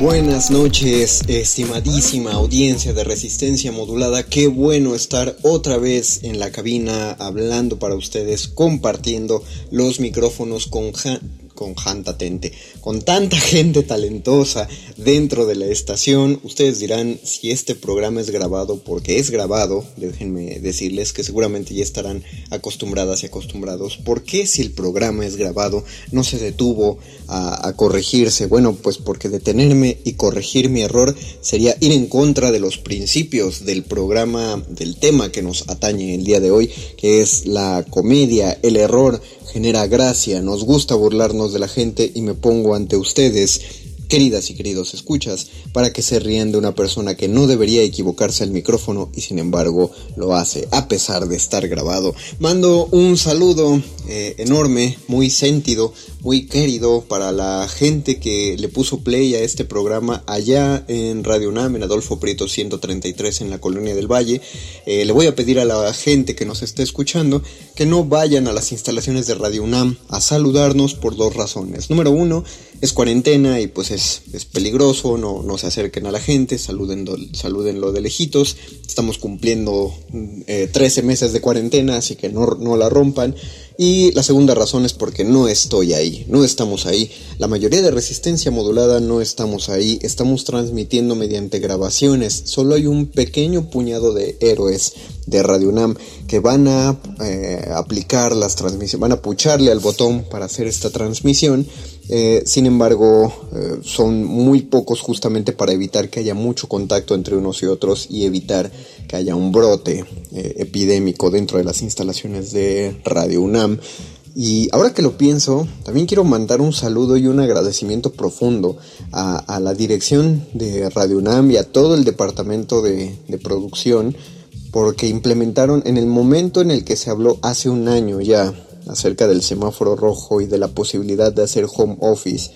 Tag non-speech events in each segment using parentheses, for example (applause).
Buenas noches, estimadísima audiencia de Resistencia Modulada. Qué bueno estar otra vez en la cabina hablando para ustedes, compartiendo los micrófonos con con Janta Tente, con tanta (laughs) gente talentosa dentro de la estación. Ustedes dirán si este programa es grabado, porque es grabado, déjenme decirles que seguramente ya estarán acostumbradas y acostumbrados. ¿Por qué si el programa es grabado no se detuvo a, a corregirse? Bueno, pues porque detenerme y corregir mi error sería ir en contra de los principios del programa, del tema que nos atañe el día de hoy, que es la comedia, el error genera gracia, nos gusta burlarnos de la gente y me pongo ante ustedes, queridas y queridos escuchas, para que se rían de una persona que no debería equivocarse al micrófono y sin embargo lo hace, a pesar de estar grabado. Mando un saludo eh, enorme, muy sentido, muy querido para la gente que le puso play a este programa allá en Radio UNAM, en Adolfo Prieto 133 en la Colonia del Valle. Eh, le voy a pedir a la gente que nos esté escuchando que no vayan a las instalaciones de Radio UNAM a saludarnos por dos razones. Número uno, es cuarentena y pues es, es peligroso, no, no, se acerquen a la gente, salúdenlo, salúdenlo de lejitos. Estamos cumpliendo 13 eh, meses de cuarentena, así que no, no la rompan. Y la segunda razón es porque no estoy ahí, no estamos ahí. La mayoría de resistencia modulada no estamos ahí, estamos transmitiendo mediante grabaciones. Solo hay un pequeño puñado de héroes de Radio UNAM que van a eh, aplicar las transmisiones, van a pucharle al botón para hacer esta transmisión. Eh, sin embargo, eh, son muy pocos justamente para evitar que haya mucho contacto entre unos y otros y evitar que haya un brote epidémico dentro de las instalaciones de Radio UNAM. Y ahora que lo pienso, también quiero mandar un saludo y un agradecimiento profundo a, la dirección de Radio UNAM y a todo el departamento de, de producción porque implementaron en el momento en el que se habló hace un año ya acerca del semáforo rojo y de la posibilidad de hacer home office.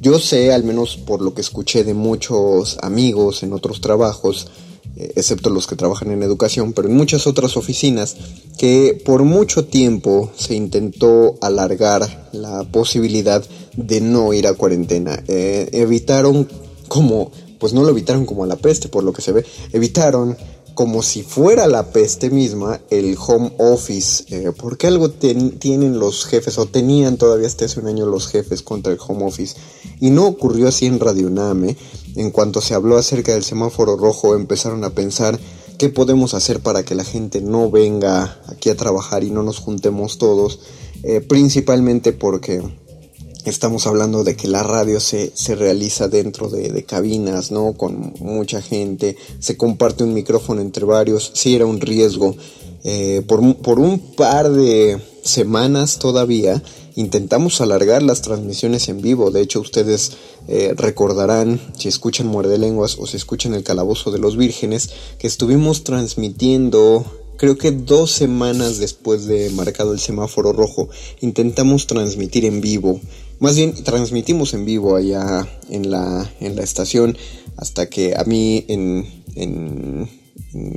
Yo sé, al menos por lo que escuché de muchos amigos en otros trabajos, eh, excepto los que trabajan en educación, pero en muchas otras oficinas, que por mucho tiempo se intentó alargar la posibilidad de no ir a cuarentena. Eh, evitaron como, pues no lo evitaron como a la peste, por lo que se ve, evitaron como si fuera la peste misma el home office. Eh, porque algo tienen los jefes o tenían todavía hasta hace un año los jefes contra el home office? Y no ocurrió así en Radio Name. En cuanto se habló acerca del semáforo rojo empezaron a pensar qué podemos hacer para que la gente no venga aquí a trabajar y no nos juntemos todos. Eh, principalmente porque Estamos hablando de que la radio se, se realiza dentro de, cabinas, ¿no? Con mucha gente, se comparte un micrófono entre varios, sí era un riesgo. Eh, por, por un par de semanas todavía intentamos alargar las transmisiones en vivo. De hecho, ustedes eh, recordarán, si escuchan Muerde Lenguas o si escuchan El Calabozo de los Vírgenes, que estuvimos transmitiendo creo que dos semanas después de marcado el semáforo rojo, intentamos transmitir en vivo más bien transmitimos en vivo allá en la, en la estación hasta que a mí en,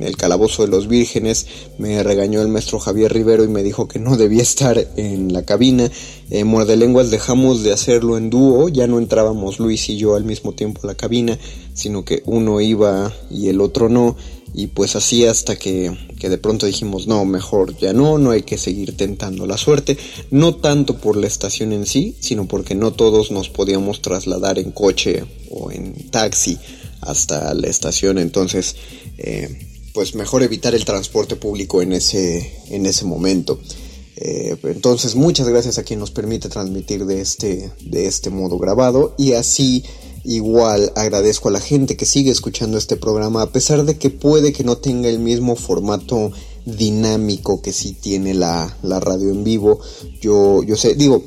el calabozo de los vírgenes me regañó el maestro Javier Rivero y me dijo que no debía estar en la cabina. Eh, Muerde Lenguas dejamos de hacerlo en dúo, ya no entrábamos Luis y yo al mismo tiempo a la cabina, sino que uno iba y el otro no. Y pues así hasta que, que, de pronto dijimos, no, mejor ya no, no hay que seguir tentando la suerte, no tanto por la estación en sí, sino porque no todos nos podíamos trasladar en coche o en taxi hasta la estación, entonces eh, pues mejor evitar el transporte público en ese, en ese momento. Eh, entonces muchas gracias a quien nos permite transmitir de este, de este modo grabado y así igual agradezco a la gente que sigue escuchando este programa a pesar de que puede que no tenga el mismo formato dinámico que sí tiene la, la radio en vivo. Yo, yo sé, digo,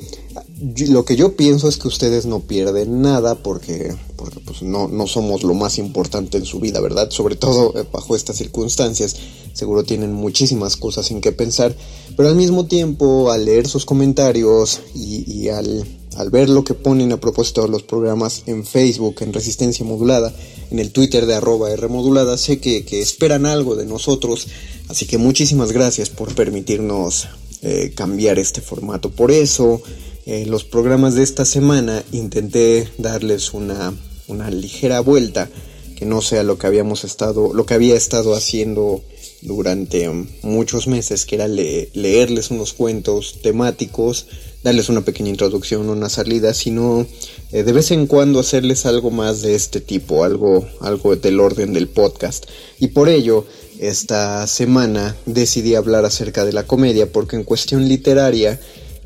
lo que yo pienso es que ustedes no pierden nada porque, porque pues no, no somos lo más importante en su vida, ¿verdad? Sobre todo eh, bajo estas circunstancias. Seguro tienen muchísimas cosas en qué pensar. Pero al mismo tiempo, al leer sus comentarios y, al, al, ver lo que ponen a propósito de los programas en Facebook, en Resistencia Modulada, en el Twitter de arroba Rmodulada, sé que, esperan algo de nosotros. Así que muchísimas gracias por permitirnos eh, cambiar este formato. Por eso en los programas de esta semana intenté darles una, una ligera vuelta que no sea lo que habíamos estado, lo que había estado haciendo durante muchos meses, que era leerles unos cuentos temáticos, darles una pequeña introducción, una salida, sino eh, de vez en cuando hacerles algo más de este tipo, algo, algo del orden del podcast. Y por ello, esta semana decidí hablar acerca de la comedia, porque en cuestión literaria,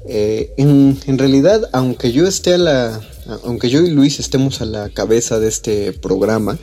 eh, en, realidad, aunque yo esté a la, aunque yo y Luis estemos a la cabeza de este programa,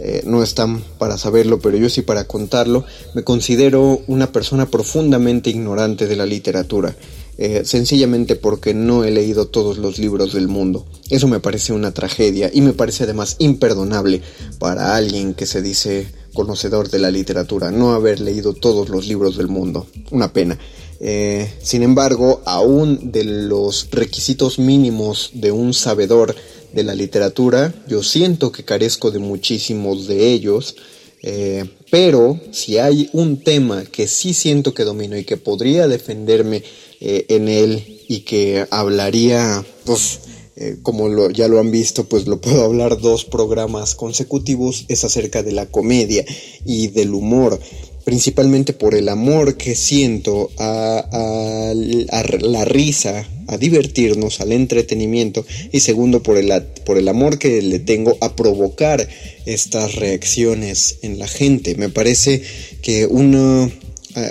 eh, no están para saberlo, pero yo sí para contarlo, me considero una persona profundamente ignorante de la literatura. Eh, sencillamente porque no he leído todos los libros del mundo. Eso me parece una tragedia y me parece además imperdonable para alguien que se dice conocedor de la literatura no haber leído todos los libros del mundo. Una pena. Eh, sin embargo, aún de los requisitos mínimos de un sabedor de la literatura, yo siento que carezco de muchísimos de ellos, eh, pero si hay un tema que sí siento que domino y que podría defenderme eh, en él y que hablaría, pues, como ya lo han visto, pues lo puedo hablar dos programas consecutivos, es acerca de la comedia y del humor principalmente por el amor que siento a, la risa, a divertirnos, al entretenimiento, y segundo por el, por el amor que le tengo a provocar estas reacciones en la gente. Me parece que uno,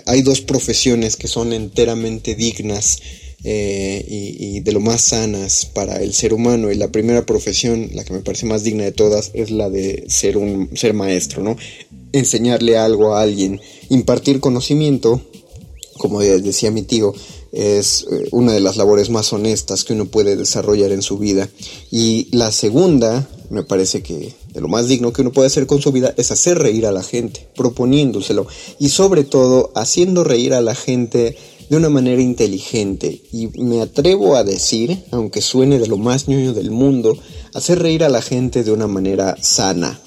hay dos profesiones que son enteramente dignas eh, y, de lo más sanas para el ser humano. Y la primera profesión, la que me parece más digna de todas, es la de ser un ser maestro, ¿no? enseñarle algo a alguien, impartir conocimiento, como decía mi tío, es eh, una de las labores más honestas que uno puede desarrollar en su vida. Y la segunda, me parece que de lo más digno que uno puede hacer con su vida es hacer reír a la gente, proponiéndoselo y sobre todo haciendo reír a la gente de una manera inteligente. Y me atrevo a decir, aunque suene de lo más ñoño del mundo, hacer reír a la gente de una manera sana,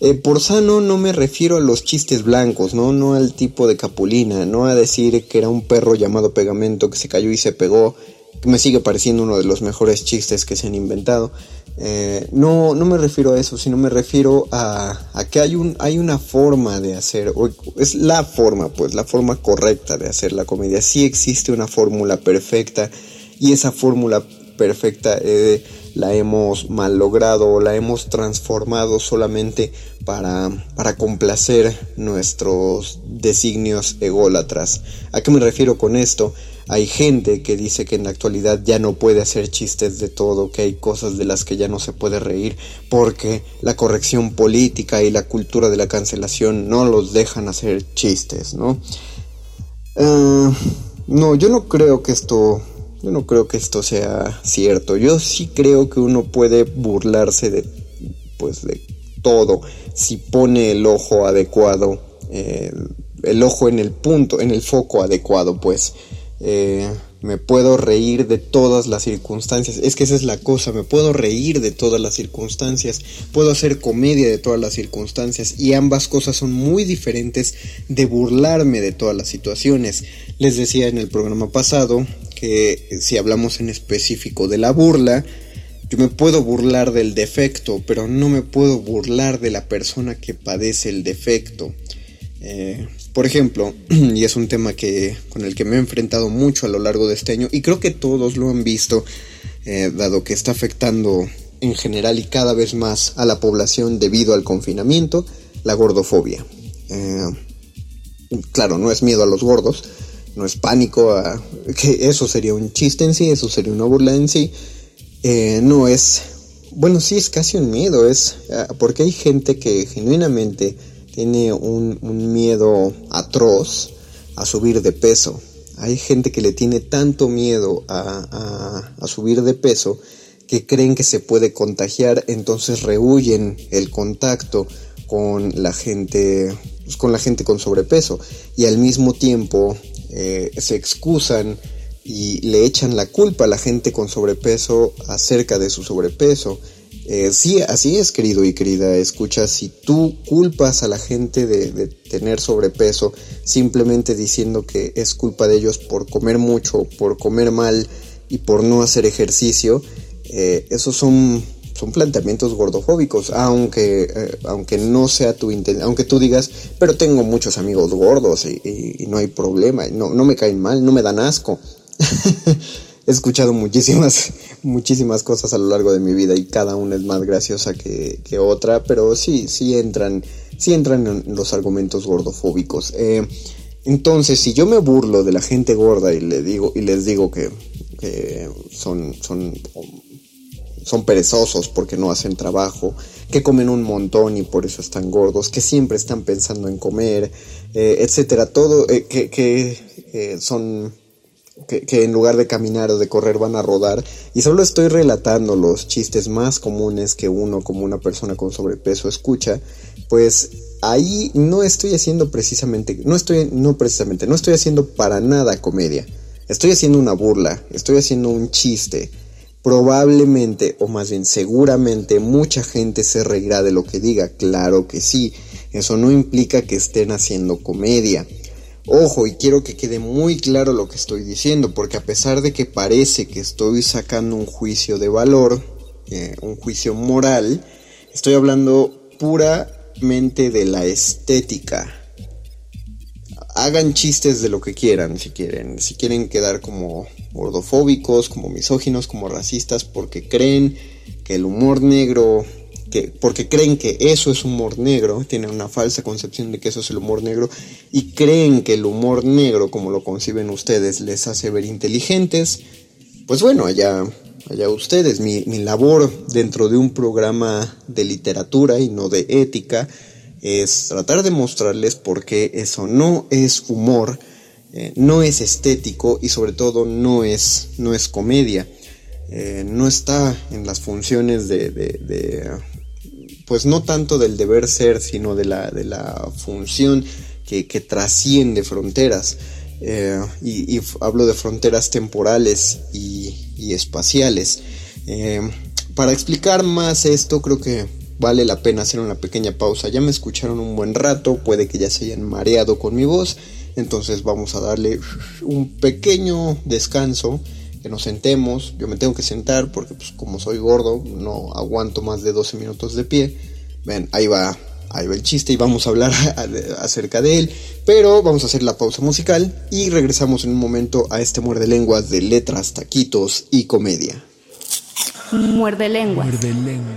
eh, por sano no me refiero a los chistes blancos, ¿no? No al tipo de capulina, no a decir que era un perro llamado pegamento que se cayó y se pegó, que me sigue pareciendo uno de los mejores chistes que se han inventado. Eh, no, no me refiero a eso, sino me refiero a, a que hay, un, hay una forma de hacer, es la forma, pues, la forma correcta de hacer la comedia. Sí existe una fórmula perfecta y esa fórmula perfecta eh, la hemos mal logrado o la hemos transformado solamente para, para complacer nuestros designios ególatras. ¿A qué me refiero con esto? Hay gente que dice que en la actualidad ya no puede hacer chistes de todo, que hay cosas de las que ya no se puede reír, porque la corrección política y la cultura de la cancelación no los dejan hacer chistes, ¿no? Ah, no, yo no creo que esto yo no creo que esto sea cierto. Yo sí creo que uno puede burlarse de, pues, de todo si pone el ojo adecuado, eh, el ojo en el punto, en el foco adecuado, pues. Eh, me puedo reír de todas las circunstancias. Es que esa es la cosa, me puedo reír de todas las circunstancias, puedo hacer comedia de todas las circunstancias y ambas cosas son muy diferentes de burlarme de todas las situaciones. Les decía en el programa pasado que si hablamos en específico de la burla, yo me puedo burlar del defecto, pero no me puedo burlar de la persona que padece el defecto. Eh, por ejemplo, (clears throat) y es un tema que, con el que me he enfrentado mucho a lo largo de este año, y creo que todos lo han visto, eh, dado que está afectando en general y cada vez más a la población debido al confinamiento, la gordofobia. Eh, claro, no es miedo a los gordos, no es pánico, a, que eso sería un chiste en sí, eso sería una burla en sí, eh, no es, bueno, sí es casi un miedo, es ah, porque hay gente que genuinamente tiene un, miedo atroz a subir de peso. Hay gente que le tiene tanto miedo a, a, subir de peso que creen que se puede contagiar, entonces rehuyen el contacto con la gente, pues, con la gente con sobrepeso y al mismo tiempo eh, se excusan y le echan la culpa a la gente con sobrepeso acerca de su sobrepeso. Eh, sí, así es, querido y querida, escucha, si tú culpas a la gente de, tener sobrepeso simplemente diciendo que es culpa de ellos por comer mucho, por comer mal y por no hacer ejercicio, eh, esos son, son planteamientos gordofóbicos, aunque, eh, aunque no sea tu intención, aunque tú digas, pero tengo muchos amigos gordos y, no hay problema, no, no me caen mal, no me dan asco. (laughs) he escuchado muchísimas, muchísimas cosas a lo largo de mi vida y cada una es más graciosa que, otra, pero sí, sí entran, sí entran en los argumentos gordofóbicos. Eh, entonces, si yo me burlo de la gente gorda y le digo, y les digo que, son, son, son perezosos porque no hacen trabajo, que comen un montón y por eso están gordos, que siempre están pensando en comer, eh, etcétera, todo, eh, que, que son que, en lugar de caminar o de correr van a rodar y solo estoy relatando los chistes más comunes que uno como una persona con sobrepeso escucha, pues ahí no estoy haciendo precisamente, no estoy, no precisamente, no estoy haciendo para nada comedia. Estoy haciendo una burla, estoy haciendo un chiste. Probablemente, o más bien seguramente, mucha gente se reirá de lo que diga. Claro que sí. Eso no implica que estén haciendo comedia. Ojo, y quiero que quede muy claro lo que estoy diciendo, porque a pesar de que parece que estoy sacando un juicio de valor, eh, un juicio moral, estoy hablando puramente de la estética. Hagan chistes de lo que quieran, si quieren. Si quieren quedar como gordofóbicos, como misóginos, como racistas, porque creen que el humor negro porque creen que eso es humor negro, tienen una falsa concepción de que eso es el humor negro y creen que el humor negro, como lo conciben ustedes, les hace ver inteligentes, pues bueno, allá, allá ustedes, mi, labor dentro de un programa de literatura y no de ética es tratar de mostrarles por qué eso no es humor, eh, no es estético y sobre todo no es, no es comedia. Eh, no está en las funciones de, pues no tanto del deber ser, sino de la, de la función que, trasciende fronteras. Eh, y, hablo de fronteras temporales y, espaciales. Para explicar más esto, creo que vale la pena hacer una pequeña pausa. Ya me escucharon un buen rato, puede que ya se hayan mareado con mi voz, entonces vamos a darle un pequeño descanso nos sentemos. Yo me tengo que sentar porque pues como soy gordo no aguanto más de 12 minutos de pie. Ven, ahí va, ahí va el chiste y vamos a hablar (laughs) acerca de él. Pero vamos a hacer la pausa musical y regresamos en un momento a este muerde lenguas de letras, taquitos y comedia. Muerde lenguas. Muerde lenguas.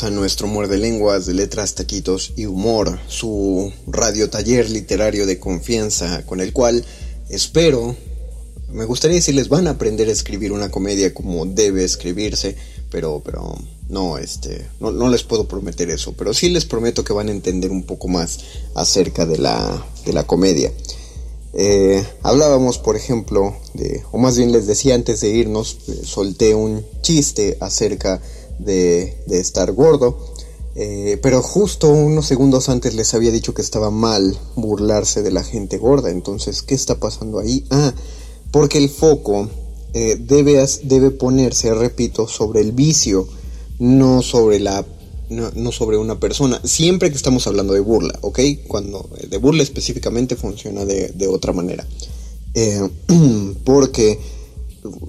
A nuestro muerde lenguas de letras, taquitos y humor, su radio taller literario de confianza, con el cual espero, me gustaría decirles, van a aprender a escribir una comedia como debe escribirse, pero, pero no, este, no, no les puedo prometer eso, pero sí les prometo que van a entender un poco más acerca de la, de la comedia. Eh, hablábamos, por ejemplo, de, o más bien les decía antes de irnos, eh, solté un chiste acerca de, estar gordo, eh, pero justo unos segundos antes les había dicho que estaba mal burlarse de la gente gorda. Entonces, ¿qué está pasando ahí? Ah, porque el foco debe, debe ponerse, repito, sobre el vicio, no sobre la no, sobre una persona. Siempre que estamos hablando de burla, ¿ok? Cuando de burla específicamente funciona de, otra manera. Eh, (clears throat) porque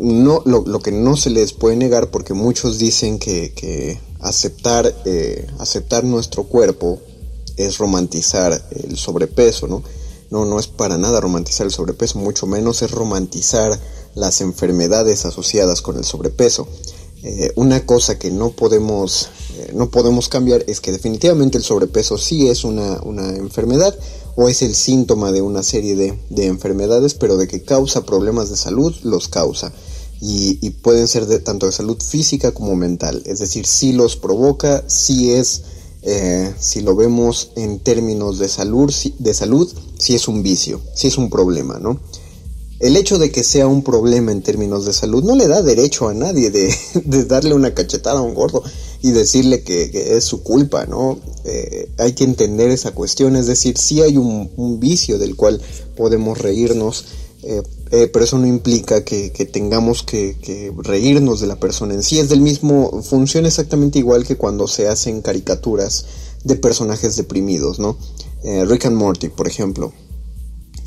no, lo, que no se les puede negar, porque muchos dicen que, aceptar, eh, aceptar nuestro cuerpo es romantizar el sobrepeso, ¿no? No, no es para nada romantizar el sobrepeso, mucho menos es romantizar las enfermedades asociadas con el sobrepeso. Eh, una cosa que no podemos eh, no podemos cambiar es que definitivamente el sobrepeso sí es una, enfermedad o es el síntoma de una serie de, enfermedades, pero de que causa problemas de salud, los causa. Y, pueden ser de, tanto de salud física como mental. Es decir, si los provoca, si es, eh, si lo vemos en términos de salud, de salud, si es un vicio, si es un problema, ¿no? el hecho de que sea un problema en términos de salud no le da derecho a nadie de, (laughs) darle una cachetada a un gordo y decirle que, es su culpa, ¿no? Eh, hay que entender esa cuestión, es decir, sí hay un, vicio del cual podemos reírnos, eh, eh, pero eso no implica que, tengamos que, reírnos de la persona en sí, es del mismo, funciona exactamente igual que cuando se hacen caricaturas de personajes deprimidos, ¿no? Rick and Morty, por ejemplo.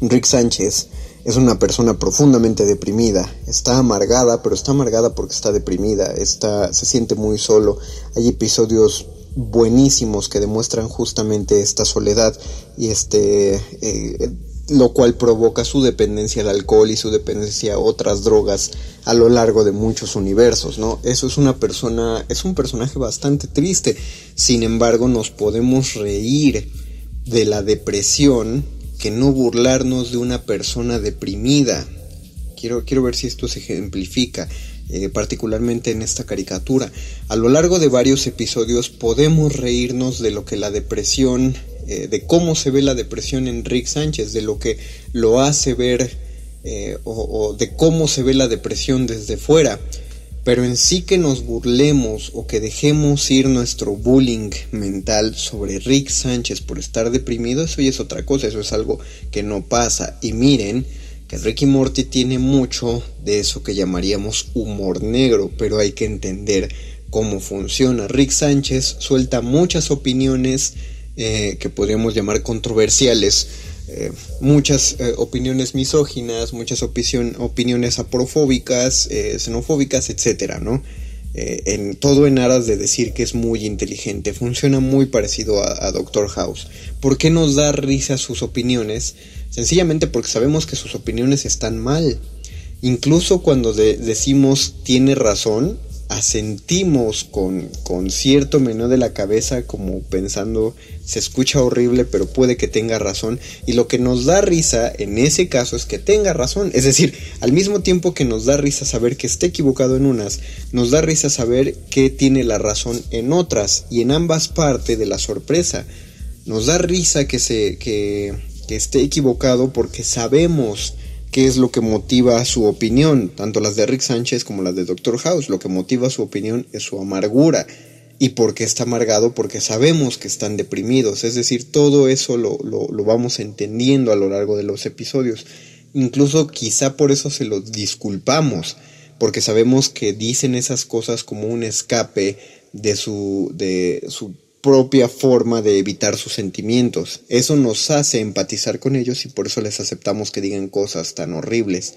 Rick Sánchez es una persona profundamente deprimida, está amargada, pero está amargada porque está deprimida, está, se siente muy solo. Hay episodios buenísimos que demuestran justamente esta soledad y este eh, lo cual provoca su dependencia al alcohol y su dependencia a otras drogas a lo largo de muchos universos, ¿no? Eso es una persona, es un personaje bastante triste. Sin embargo, nos podemos reír de la depresión que no burlarnos de una persona deprimida. Quiero, quiero ver si esto se ejemplifica, eh, particularmente en esta caricatura. A lo largo de varios episodios podemos reírnos de lo que la depresión, eh, de cómo se ve la depresión en Rick Sánchez, de lo que lo hace ver eh, o de cómo se ve la depresión desde fuera. Pero en sí que nos burlemos o que dejemos ir nuestro bullying mental sobre Rick Sánchez por estar deprimido, eso ya es otra cosa, eso es algo que no pasa. Y miren que Ricky Morty tiene mucho de eso que llamaríamos humor negro, pero hay que entender cómo funciona. Rick Sánchez suelta muchas opiniones eh, que podríamos llamar controversiales eh, muchas eh, opiniones misóginas, muchas opiniones aprofóbicas, xenofóbicas, etcétera, ¿no? en, todo en aras de decir que es muy inteligente, funciona muy parecido a, Doctor House. ¿Por qué nos da risa sus opiniones? Sencillamente porque sabemos que sus opiniones están mal. Incluso cuando decimos tiene razón, asentimos con, con cierto menú de la cabeza como pensando se escucha horrible pero puede que tenga razón. Y lo que nos da risa en ese caso es que tenga razón. Es decir al mismo tiempo que nos da risa saber que esté equivocado en unas nos da risa saber que tiene la razón en otras y en ambas partes de la sorpresa. Nos da risa que se que esté equivocado porque sabemos qué es lo que motiva su opinión, tanto las de Rick Sánchez como las de Doctor House. Lo que motiva su opinión es su amargura. ¿Y por qué está amargado? Porque sabemos que están deprimidos. Es decir, todo eso lo, lo, vamos entendiendo a lo largo de los episodios. Incluso quizá por eso se los disculpamos, porque sabemos que dicen esas cosas como un escape de su, de su propia forma de evitar sus sentimientos. Eso nos hace empatizar con ellos y por eso les aceptamos que digan cosas tan horribles.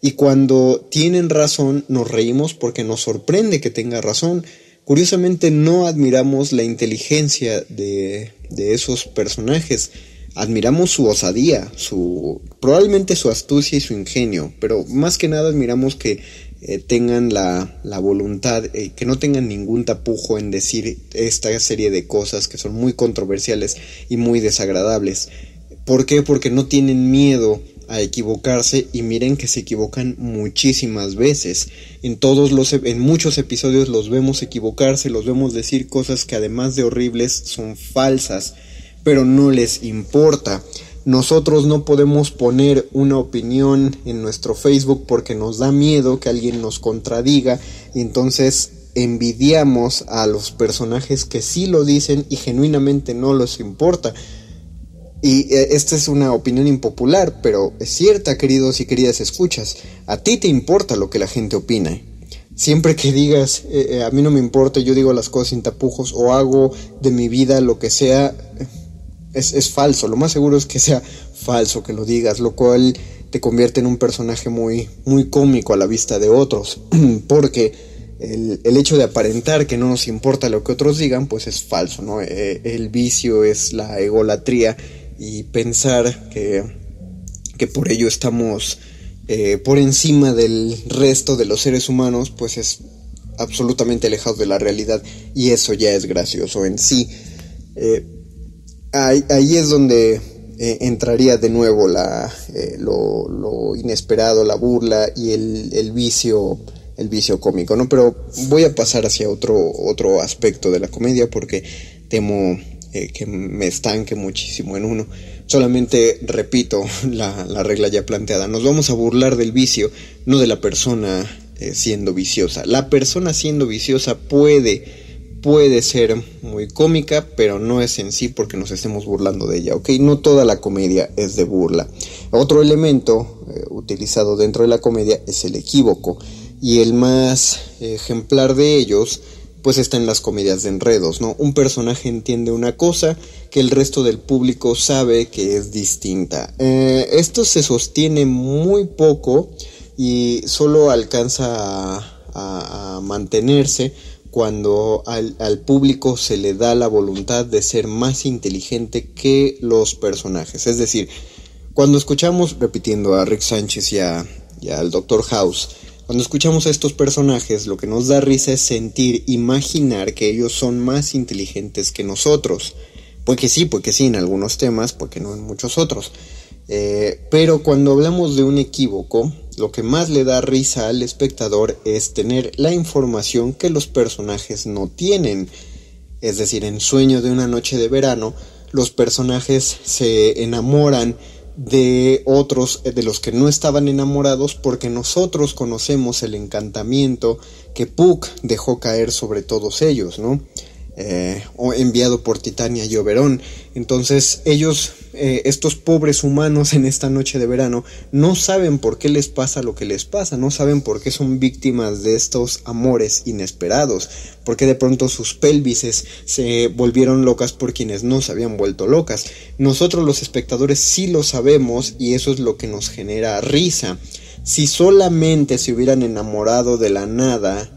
Y cuando tienen razón, nos reímos porque nos sorprende que tenga razón. Curiosamente no admiramos la inteligencia de, de esos personajes. Admiramos su osadía, su probablemente su astucia y su ingenio, pero más que nada admiramos que eh, tengan la, la voluntad, eh, que no tengan ningún tapujo en decir esta serie de cosas que son muy controversiales y muy desagradables. ¿Por qué? Porque no tienen miedo a equivocarse y miren que se equivocan muchísimas veces. En todos los en muchos episodios los vemos equivocarse, los vemos decir cosas que además de horribles son falsas, pero no les importa. Nosotros no podemos poner una opinión en nuestro Facebook porque nos da miedo que alguien nos contradiga y entonces envidiamos a los personajes que sí lo dicen y genuinamente no les importa. Y esta es una opinión impopular, pero es cierta, queridos y queridas escuchas. A ti te importa lo que la gente opina. Siempre que digas, eh, a mí no me importa, yo digo las cosas sin tapujos o hago de mi vida lo que sea, es, es, falso. Lo más seguro es que sea falso que lo digas, lo cual te convierte en un personaje muy, muy cómico a la vista de otros. (clears throat) Porque el, el, hecho de aparentar que no nos importa lo que otros digan, pues es falso, ¿no? Eh, el vicio es la egolatría y pensar que, que por ello estamos eh, por encima del resto de los seres humanos, pues es absolutamente alejado de la realidad y eso ya es gracioso en sí. Eh, ahí, es donde eh, entraría de nuevo la, eh, lo, inesperado, la burla y el, vicio el vicio cómico, ¿no? Pero voy a pasar hacia otro, otro aspecto de la comedia porque temo eh, que me estanque muchísimo en uno. Solamente repito (laughs) la, regla ya planteada. Nos vamos a burlar del vicio, no de la persona siendo viciosa. La persona siendo viciosa puede puede ser muy cómica, pero no es en sí porque nos estemos burlando de ella, ¿ok? No toda la comedia es de burla. Otro elemento eh, utilizado dentro de la comedia es el equívoco, y el más ejemplar de ellos, pues está en las comedias de enredos, ¿no? Un personaje entiende una cosa que el resto del público sabe que es distinta. Eh, esto se sostiene muy poco y solo alcanza a, mantenerse cuando al, al, público se le da la voluntad de ser más inteligente que los personajes. Es decir, cuando escuchamos, repitiendo a Rick Sánchez y, a, al Dr. House, cuando escuchamos a estos personajes, lo que nos da risa es sentir, imaginar que ellos son más inteligentes que nosotros. Pues que sí, pues que sí en algunos temas, porque no en muchos otros. Eh, pero cuando hablamos de un equívoco, lo que más le da risa al espectador es tener la información que los personajes no tienen. Es decir, en Sueño de una noche de verano, los personajes se enamoran de otros de los que no estaban enamorados porque nosotros conocemos el encantamiento que Puck dejó caer sobre todos ellos, ¿no? Eh, o enviado por Titania y Oberón. Entonces ellos, eh, estos pobres humanos en esta noche de verano, no saben por qué les pasa lo que les pasa, no saben por qué son víctimas de estos amores inesperados, porque de pronto sus pelvises se volvieron locas por quienes no se habían vuelto locas. Nosotros los espectadores sí lo sabemos y eso es lo que nos genera risa. Si solamente se hubieran enamorado de la nada,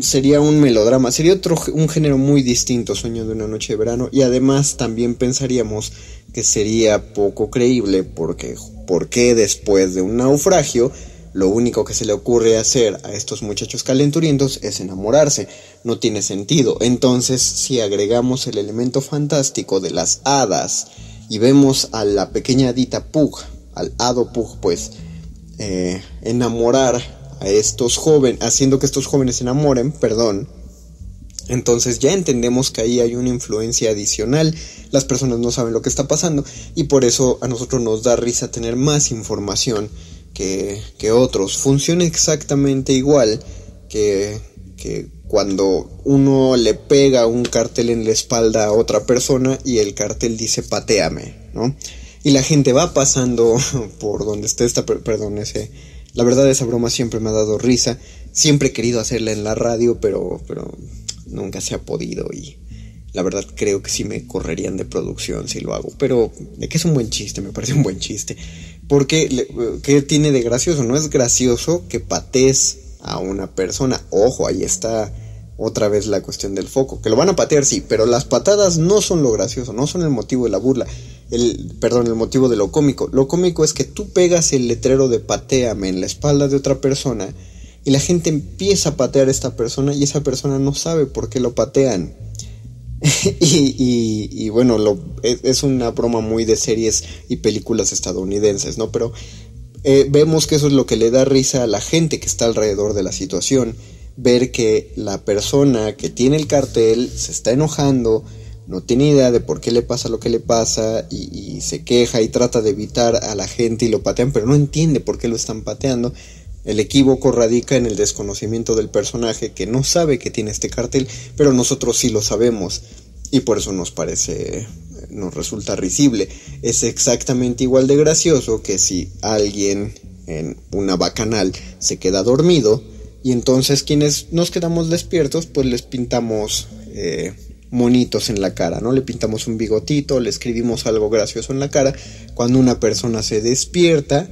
sería un melodrama, sería otro un género muy distinto, Sueño de una noche de verano, y además también pensaríamos que sería poco creíble porque ¿por qué después de un naufragio lo único que se le ocurre hacer a estos muchachos calenturientos es enamorarse. No tiene sentido. Entonces, si agregamos el elemento fantástico de las hadas y vemos a la pequeña hadita Pug, al hado Pug, pues, eh, enamorar a estos jóvenes, haciendo que estos jóvenes se enamoren, perdón, entonces ya entendemos que ahí hay una influencia adicional, las personas no saben lo que está pasando y por eso a nosotros nos da risa tener más información que, que otros. Funciona exactamente igual que, que cuando uno le pega un cartel en la espalda a otra persona y el cartel dice pateame, ¿no? Y la gente va pasando (laughs) por donde esté esta, perdón, ese, la verdad esa broma siempre me ha dado risa, siempre he querido hacerla en la radio, pero, pero nunca se ha podido y la verdad creo que sí me correrían de producción si lo hago. Pero de que es un buen chiste, me parece un buen chiste. Porque, ¿qué tiene de gracioso? No es gracioso que patees a una persona. Ojo, ahí está otra vez la cuestión del foco. Que lo van a patear, sí, pero las patadas no son lo gracioso, no son el motivo de la burla. El, perdón, el motivo de lo cómico. Lo cómico es que tú pegas el letrero de pateame en la espalda de otra persona y la gente empieza a patear a esta persona y esa persona no sabe por qué lo patean. (laughs) y, bueno, lo, es, una broma muy de series y películas estadounidenses, ¿no? Pero eh, vemos que eso es lo que le da risa a la gente que está alrededor de la situación. Ver que la persona que tiene el cartel se está enojando, no tiene idea de por qué le pasa lo que le pasa y, se queja y trata de evitar a la gente y lo patean, pero no entiende por qué lo están pateando el equívoco radica en el desconocimiento del personaje que no sabe que tiene este cartel, pero nosotros sí lo sabemos y por eso nos parece, nos resulta risible. Es exactamente igual de gracioso que si alguien en una bacanal se queda dormido y entonces quienes nos quedamos despiertos pues les pintamos eh, monitos en la cara, ¿no? Le pintamos un bigotito, le escribimos algo gracioso en la cara. Cuando una persona se despierta,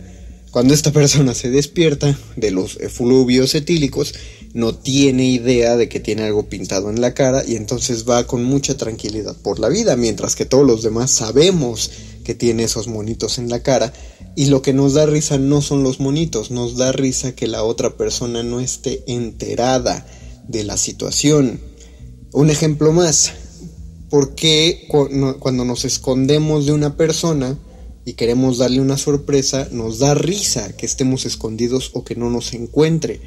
cuando esta (laughs) persona se despierta de los efluvios etílicos, no tiene idea de que tiene algo pintado en la cara y entonces va con mucha tranquilidad por la vida, mientras que todos los demás sabemos que tiene esos monitos en la cara y lo que nos da risa no son los monitos, nos da risa que la otra persona no esté enterada de la situación. Un ejemplo más, ¿por qué cuando nos escondemos de una persona y queremos darle una sorpresa, nos da risa que estemos escondidos o que no nos encuentre.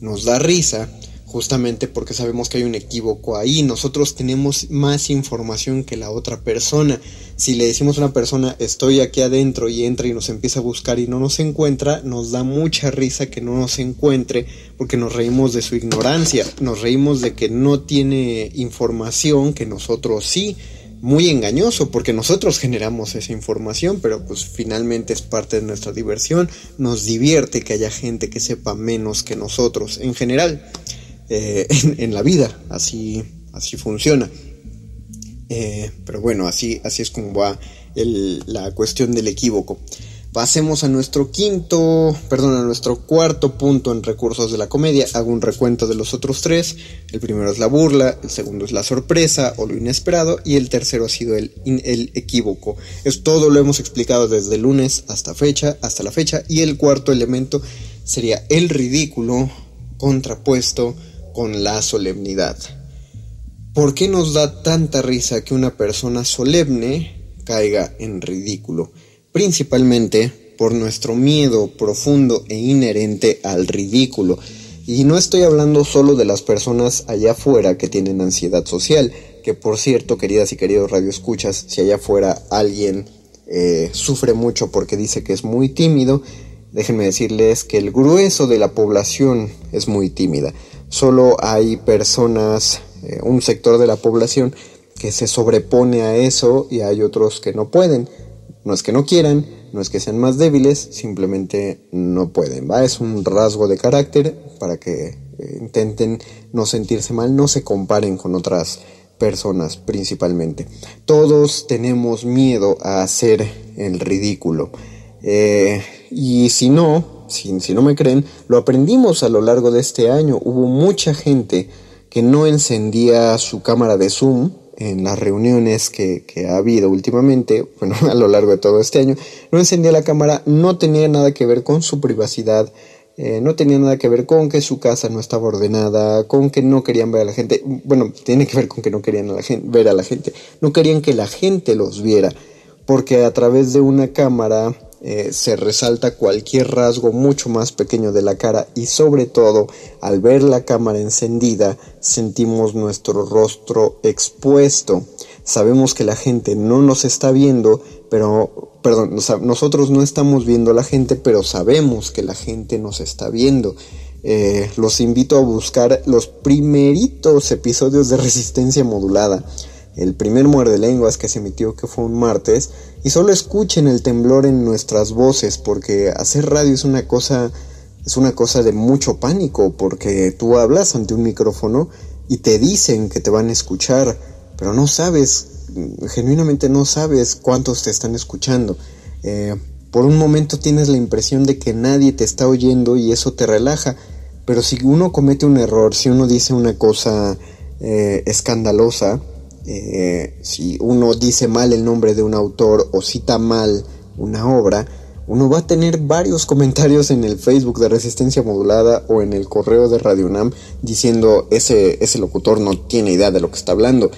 Nos da risa justamente porque sabemos que hay un equívoco ahí. Nosotros tenemos más información que la otra persona. Si le decimos a una persona estoy aquí adentro y entra y nos empieza a buscar y no nos encuentra, nos da mucha risa que no nos encuentre porque nos reímos de su ignorancia, nos reímos de que no tiene información que nosotros sí muy engañoso porque nosotros generamos esa información, pero pues finalmente es parte de nuestra diversión. Nos divierte que haya gente que sepa menos que nosotros en general eh, (laughs) en, la vida. Así, así funciona. Eh, pero bueno, así, así es como va la cuestión del equívoco. Pasemos a nuestro quinto, perdón, a nuestro cuarto punto en recursos de la comedia. Hago un recuento de los otros tres. El primero es la burla, el segundo es la sorpresa o lo inesperado y el tercero ha sido el, el equívoco. Es todo lo hemos explicado desde el lunes hasta fecha, hasta la fecha y el cuarto elemento sería el ridículo contrapuesto con la solemnidad. ¿Por qué nos da tanta risa que una persona solemne caiga en ridículo? principalmente por nuestro miedo profundo e inherente al ridículo. Y no estoy hablando solo de las personas allá afuera que tienen ansiedad social, que por cierto, queridas y queridos radioescuchas, si allá afuera alguien eh, sufre mucho porque dice que es muy tímido, déjenme decirles que el grueso de la población es muy tímida. Solo hay personas, eh, un sector de la población que se sobrepone a eso y hay otros que no pueden. No es que no quieran, no es que sean más débiles, simplemente no pueden. ¿va? Es un rasgo de carácter para que eh, intenten no sentirse mal, no se comparen con otras personas principalmente. Todos tenemos miedo a hacer el ridículo. Eh, y si no, si, no me creen, lo aprendimos a lo largo de este año. Hubo mucha gente que no encendía su cámara de Zoom en las reuniones que, ha habido últimamente, (laughs) bueno, a lo largo de todo este año, no encendía la cámara, no tenía nada que ver con su privacidad Eh, no tenía nada que ver con que su casa no estaba ordenada, con que no querían ver a la gente. Bueno, tiene que ver con que no querían ver a la gente. No querían que la gente los viera, porque a través de una cámara eh, se resalta cualquier rasgo mucho más pequeño de la cara y sobre todo al ver la cámara encendida sentimos nuestro rostro expuesto. Sabemos que la gente no nos está viendo, pero, perdón, nosotros no estamos viendo a la gente, pero sabemos que la gente nos está viendo. Eh, los invito a buscar los primeritos episodios de resistencia modulada el primer muerde lenguas que se emitió que fue un martes y solo escuchen el temblor en nuestras voces porque hacer radio es una cosa es una cosa de mucho pánico porque tú hablas ante un micrófono y te dicen que te van a escuchar pero no sabes genuinamente no sabes cuántos te están escuchando. Eh, por un momento tienes la impresión de que nadie te está oyendo y eso te relaja pero si uno comete un error si uno dice una cosa eh, escandalosa eh, si uno dice mal el nombre de un autor o cita mal una obra, uno va a tener varios comentarios en el Facebook de Resistencia Modulada o en el correo de Radio Nam diciendo ese, ese locutor no tiene idea de lo que está hablando.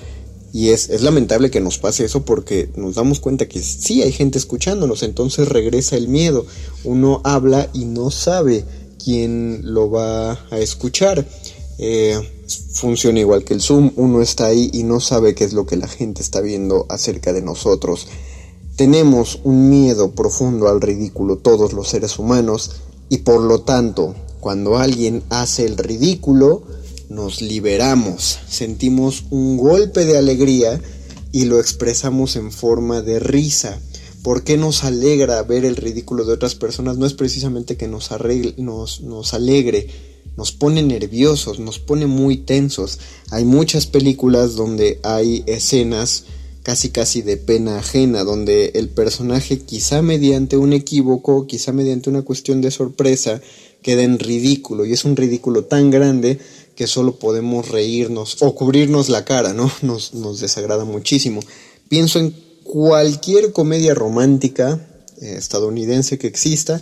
Y es, es, lamentable que nos pase eso porque nos damos cuenta que sí hay gente escuchándonos, entonces regresa el miedo. Uno habla y no sabe quién lo va a escuchar. Eh, funciona igual que el Zoom, uno está ahí y no sabe qué es lo que la gente está viendo acerca de nosotros. Tenemos un miedo profundo al ridículo todos los seres humanos y por lo tanto, cuando alguien hace el ridículo, nos liberamos, sentimos un golpe de alegría y lo expresamos en forma de risa. ¿Por qué nos alegra ver el ridículo de otras personas? No es precisamente que nos, nos, nos alegre, nos pone nerviosos, nos pone muy tensos. Hay muchas películas donde hay escenas casi casi de pena ajena, donde el personaje quizá mediante un equívoco, quizá mediante una cuestión de sorpresa, queda en ridículo y es un ridículo tan grande que solo podemos reírnos o cubrirnos la cara, ¿no? (laughs) Nos, desagrada muchísimo. Pienso en cualquier comedia romántica eh, estadounidense que exista,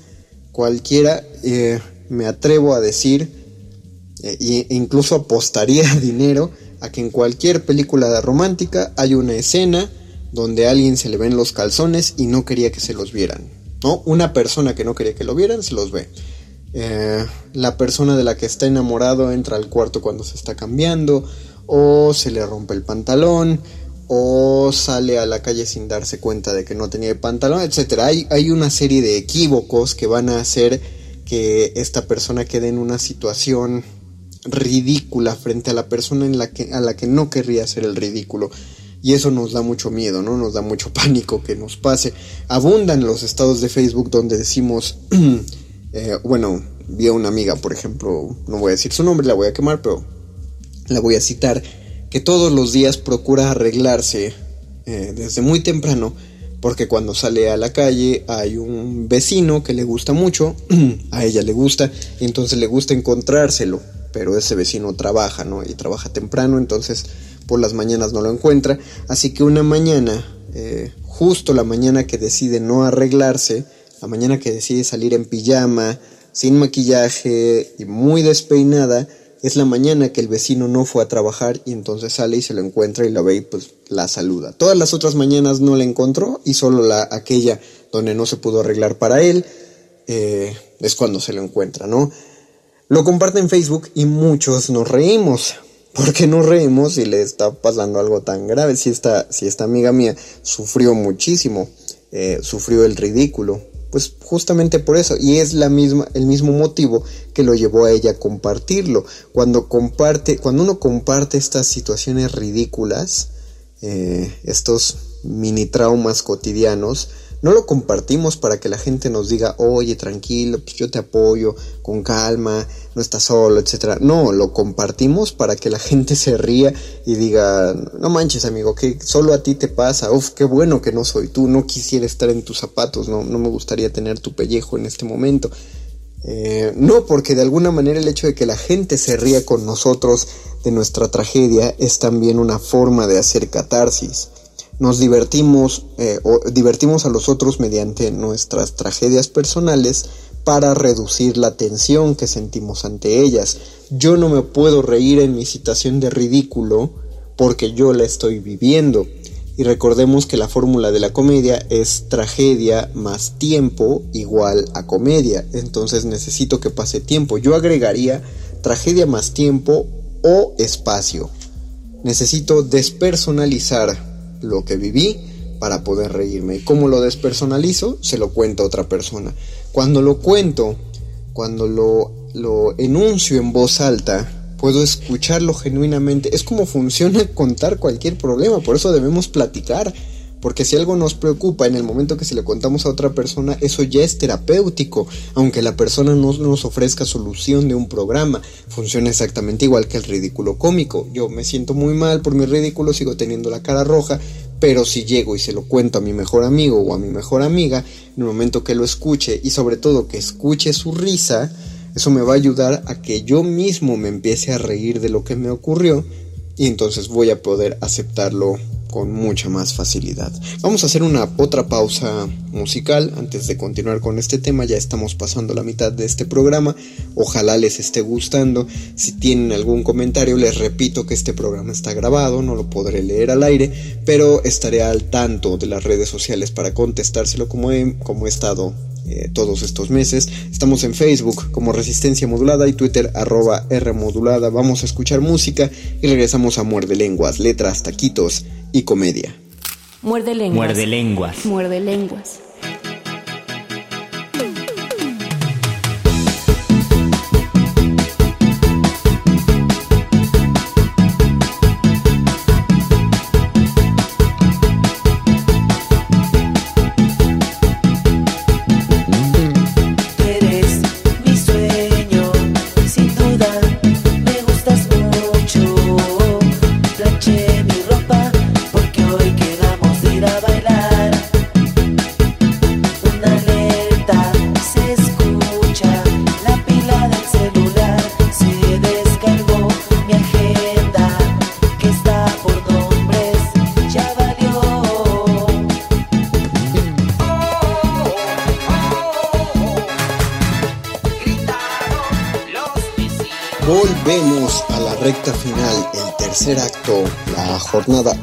cualquiera, eh, me atrevo a decir e incluso apostaría (laughs) dinero a que en cualquier película romántica hay una escena donde a alguien se le ven los calzones y no quería que se los vieran. ¿no? Una persona que no quería que lo vieran se los ve. Eh, la persona de la que está enamorado entra al cuarto cuando se está cambiando, o se le rompe el pantalón, o sale a la calle sin darse cuenta de que no tenía el pantalón, etc. Hay, hay una serie de equívocos que van a hacer que esta persona quede en una situación ridícula frente a la persona en la que, a la que no querría hacer el ridículo. Y eso nos da mucho miedo, ¿no? Nos da mucho (laughs) pánico que nos pase. Abundan los estados de Facebook donde decimos, (clears throat) eh, bueno, vi a una amiga, por ejemplo, no voy a decir su nombre, la voy a quemar, pero la voy a citar, que todos los días procura arreglarse eh, desde muy temprano, porque cuando sale a la calle hay un vecino que le gusta mucho, (clears throat) a ella le gusta, y entonces le gusta encontrárselo pero ese vecino trabaja, ¿no? Y trabaja temprano, entonces por las mañanas no lo encuentra. Así que una mañana, eh, justo la mañana que decide no arreglarse, la mañana que decide salir en pijama, sin maquillaje y muy despeinada, es la mañana que el vecino no fue a trabajar y entonces sale y se lo encuentra y la ve y pues la saluda. Todas las otras mañanas no la encontró y solo la, aquella donde no se pudo arreglar para él eh, es cuando se lo encuentra, ¿no? Lo comparte en Facebook y muchos nos reímos. ¿Por qué nos reímos si le está pasando algo tan grave? Si esta, si esta amiga mía sufrió muchísimo, eh, sufrió el ridículo. Pues justamente por eso. Y es la misma, el mismo motivo que lo llevó a ella a compartirlo. Cuando comparte, cuando uno comparte estas situaciones ridículas, eh, estos mini traumas cotidianos, no lo compartimos para que la gente nos diga, oye, tranquilo, pues yo te apoyo, con calma, no estás solo, etc. No, lo compartimos para que la (laughs) gente se ría y diga, no manches, amigo, que solo a ti te pasa, uf, qué bueno que no soy tú, no quisiera estar en tus zapatos, no, no me gustaría tener tu pellejo en este momento. Eh, no, porque de alguna manera el hecho de que la gente se ría con nosotros de nuestra tragedia es también una forma de hacer catarsis nos divertimos eh, o divertimos a los otros mediante nuestras tragedias personales para reducir la tensión que sentimos ante ellas. Yo no me puedo reír en mi situación de ridículo porque yo la estoy viviendo. Y recordemos que la fórmula de la comedia es tragedia más tiempo igual a comedia. Entonces necesito que pase tiempo. Yo agregaría tragedia más tiempo o espacio. Necesito despersonalizar lo que viví para poder reírme. ¿Y cómo lo despersonalizo? Se lo cuento a otra persona. Cuando lo cuento, cuando lo, lo enuncio en voz alta, puedo escucharlo genuinamente. Es como funciona (laughs) contar cualquier problema, por eso debemos platicar. Porque si algo nos preocupa en el momento que se le contamos a otra persona, eso ya es terapéutico, aunque la persona no nos ofrezca solución de un programa. Funciona exactamente igual que el ridículo cómico. Yo me siento muy mal por mi ridículo, sigo teniendo la cara roja, pero si llego y se lo cuento a mi mejor amigo o a mi mejor amiga, en el momento que lo escuche y sobre todo que escuche su risa, eso me va a ayudar a que yo mismo me empiece a reír de lo que me ocurrió y entonces voy a poder aceptarlo con mucha más facilidad. Vamos a hacer una otra pausa musical antes de continuar con este tema. Ya estamos pasando la mitad de este programa. Ojalá les esté gustando. Si tienen algún comentario, les repito que este programa está grabado, no lo podré leer al aire, pero estaré al tanto de las redes sociales para contestárselo como he, como he estado eh, todos estos meses. Estamos en Facebook como Resistencia Modulada y Twitter arroba R Modulada. Vamos a escuchar música y regresamos a Muerde Lenguas, letras, taquitos y comedia. Muerde lenguas. Muerde lenguas. Muerde lenguas.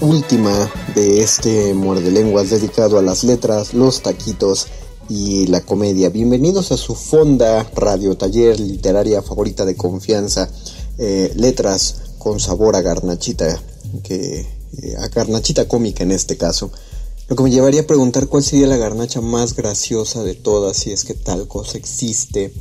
Última de este Muerde Lenguas dedicado a las letras, los taquitos y la comedia. Bienvenidos a su fonda radio taller literaria favorita de confianza, eh, letras con sabor a garnachita, que, eh, a garnachita cómica en este caso. Lo que me llevaría a preguntar cuál sería la garnacha más graciosa de todas, si es que tal cosa existe.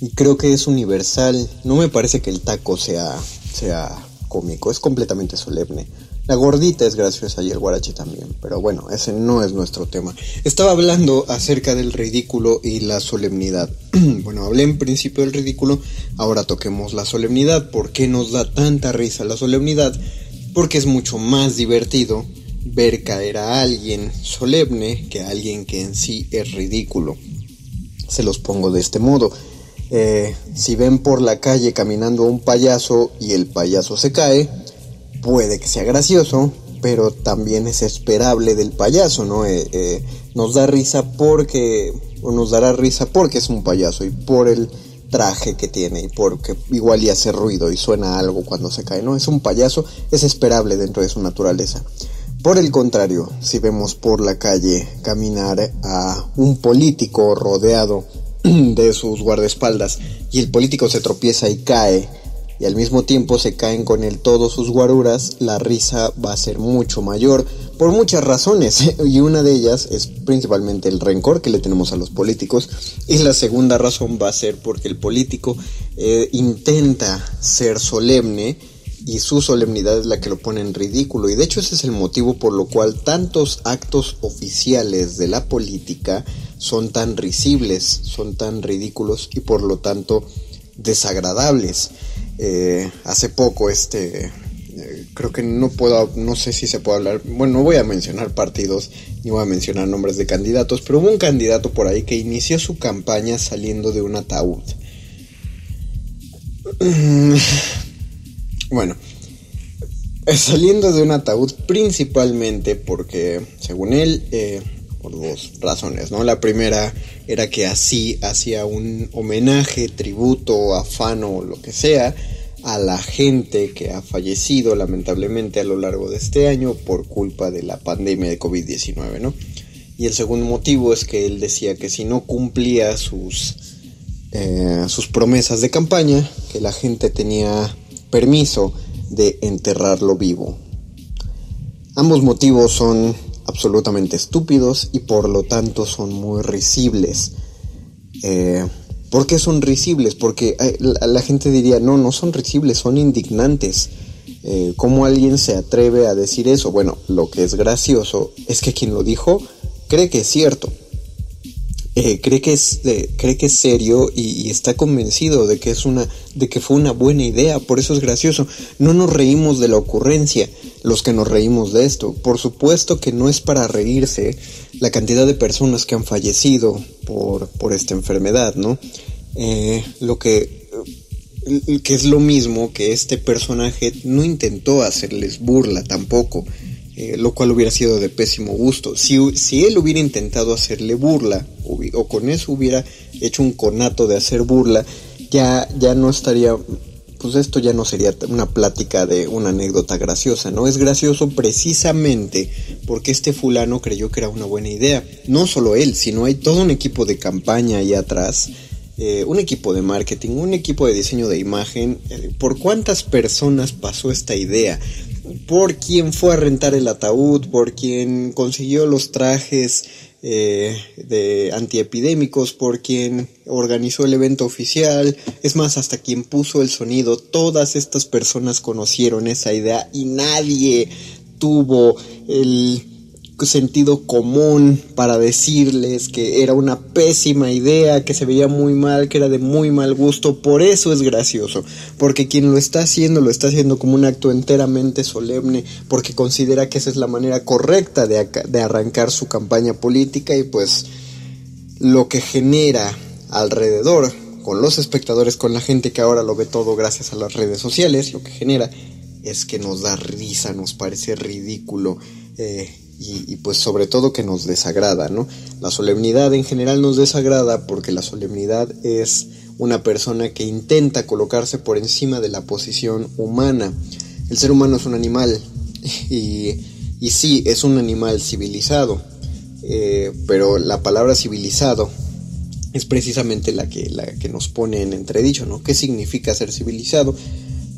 Y creo que es universal. No me parece que el taco sea, sea cómico, es completamente solemne. La gordita es graciosa y el guarache también, pero bueno, ese no es nuestro tema. Estaba hablando acerca del ridículo y la solemnidad. (clears throat) bueno, hablé en principio del ridículo, ahora toquemos la solemnidad. ¿Por qué nos da tanta risa la solemnidad? Porque es mucho más divertido ver caer a alguien solemne que a alguien que en sí es ridículo. Se los pongo de este modo. Eh, si ven por la calle caminando un payaso y el payaso se cae, puede que sea gracioso, pero también es esperable del payaso, ¿no? Eh, eh, nos da risa porque, o nos dará risa porque es un payaso y por el traje que tiene y porque igual y hace ruido y suena algo cuando se cae, ¿no? Es un payaso, es esperable dentro de su naturaleza. Por el contrario, si vemos por la calle caminar a un político rodeado (clears throat) de sus guardaespaldas y el político se tropieza y cae y al mismo tiempo se caen con él todos sus guaruras, la risa va a ser mucho mayor por muchas razones (laughs) y una de ellas es principalmente el rencor que le tenemos a los políticos y la segunda razón va a ser porque el político eh, intenta ser solemne y su solemnidad es la que lo pone en ridículo. Y de hecho ese es el motivo por lo cual tantos actos oficiales de la política son tan risibles, son tan ridículos y por lo tanto desagradables. Eh, hace poco este... eh, Creo que no puedo, no sé si se puede hablar, bueno, no voy a mencionar partidos, ni voy a mencionar nombres de candidatos, pero hubo un candidato por ahí que inició su campaña saliendo de un ataúd. Bueno, eh, saliendo de un ataúd principalmente porque, según él, eh, por dos razones, ¿no? La primera era que así hacía un homenaje, tributo, afano lo que sea a la gente que ha fallecido lamentablemente a lo largo de este año por culpa de la pandemia de COVID-19, ¿no? Y el segundo motivo es que él decía que si no cumplía sus, eh, sus promesas de campaña, que la gente tenía permiso de enterrarlo vivo. Ambos motivos son absolutamente estúpidos y por lo tanto son muy risibles. Eh, ¿Por qué son risibles? Porque eh, la, gente diría, no, no son risibles, son indignantes. Eh, ¿Cómo alguien se atreve a decir eso? Bueno, lo que es gracioso es que quien lo dijo cree que es cierto. Eh, cree que es cree que es serio y, está convencido de que es una de que fue una buena idea. Por eso es gracioso. No nos reímos de la ocurrencia los que nos reímos de esto. Por supuesto que no es para reírse la cantidad de personas que han fallecido por, por esta enfermedad no eh, lo que que es lo mismo que este personaje no intentó hacerles burla tampoco eh, lo cual hubiera sido de pésimo gusto. Si, si él hubiera intentado hacerle burla, o, con eso hubiera hecho un conato de hacer burla, ya, ya no estaría, pues esto ya no sería una plática de una anécdota graciosa, ¿no? Es gracioso precisamente porque este fulano creyó que era una buena idea. No solo él, sino hay todo un equipo de campaña ahí atrás. Eh, un equipo de marketing, un equipo de diseño de imagen, eh, ¿por cuántas personas pasó esta idea? Por quien fue a rentar el ataúd, por quien consiguió los trajes eh, de antiepidémicos, por quien organizó el evento oficial, es más, hasta quien puso el sonido, todas estas personas conocieron esa idea y nadie tuvo el sentido común para decirles que era una pésima idea, que se veía muy mal, que era de muy mal gusto. Por eso es gracioso, porque quien lo está haciendo lo está haciendo como un acto enteramente solemne, porque considera que esa es la manera correcta de, de arrancar su campaña política y pues lo que genera alrededor con los espectadores, con la gente que ahora lo ve todo gracias a las redes sociales, lo que genera es que nos da risa, nos parece ridículo. Eh, y, pues sobre todo que nos desagrada, ¿no? La solemnidad en general nos desagrada porque la solemnidad es una persona que intenta colocarse por encima de la posición humana. El ser humano es un animal (laughs) y, y sí, es un animal civilizado, eh, pero la palabra civilizado es precisamente la que, la que nos pone en entredicho, ¿no? ¿Qué significa ser civilizado?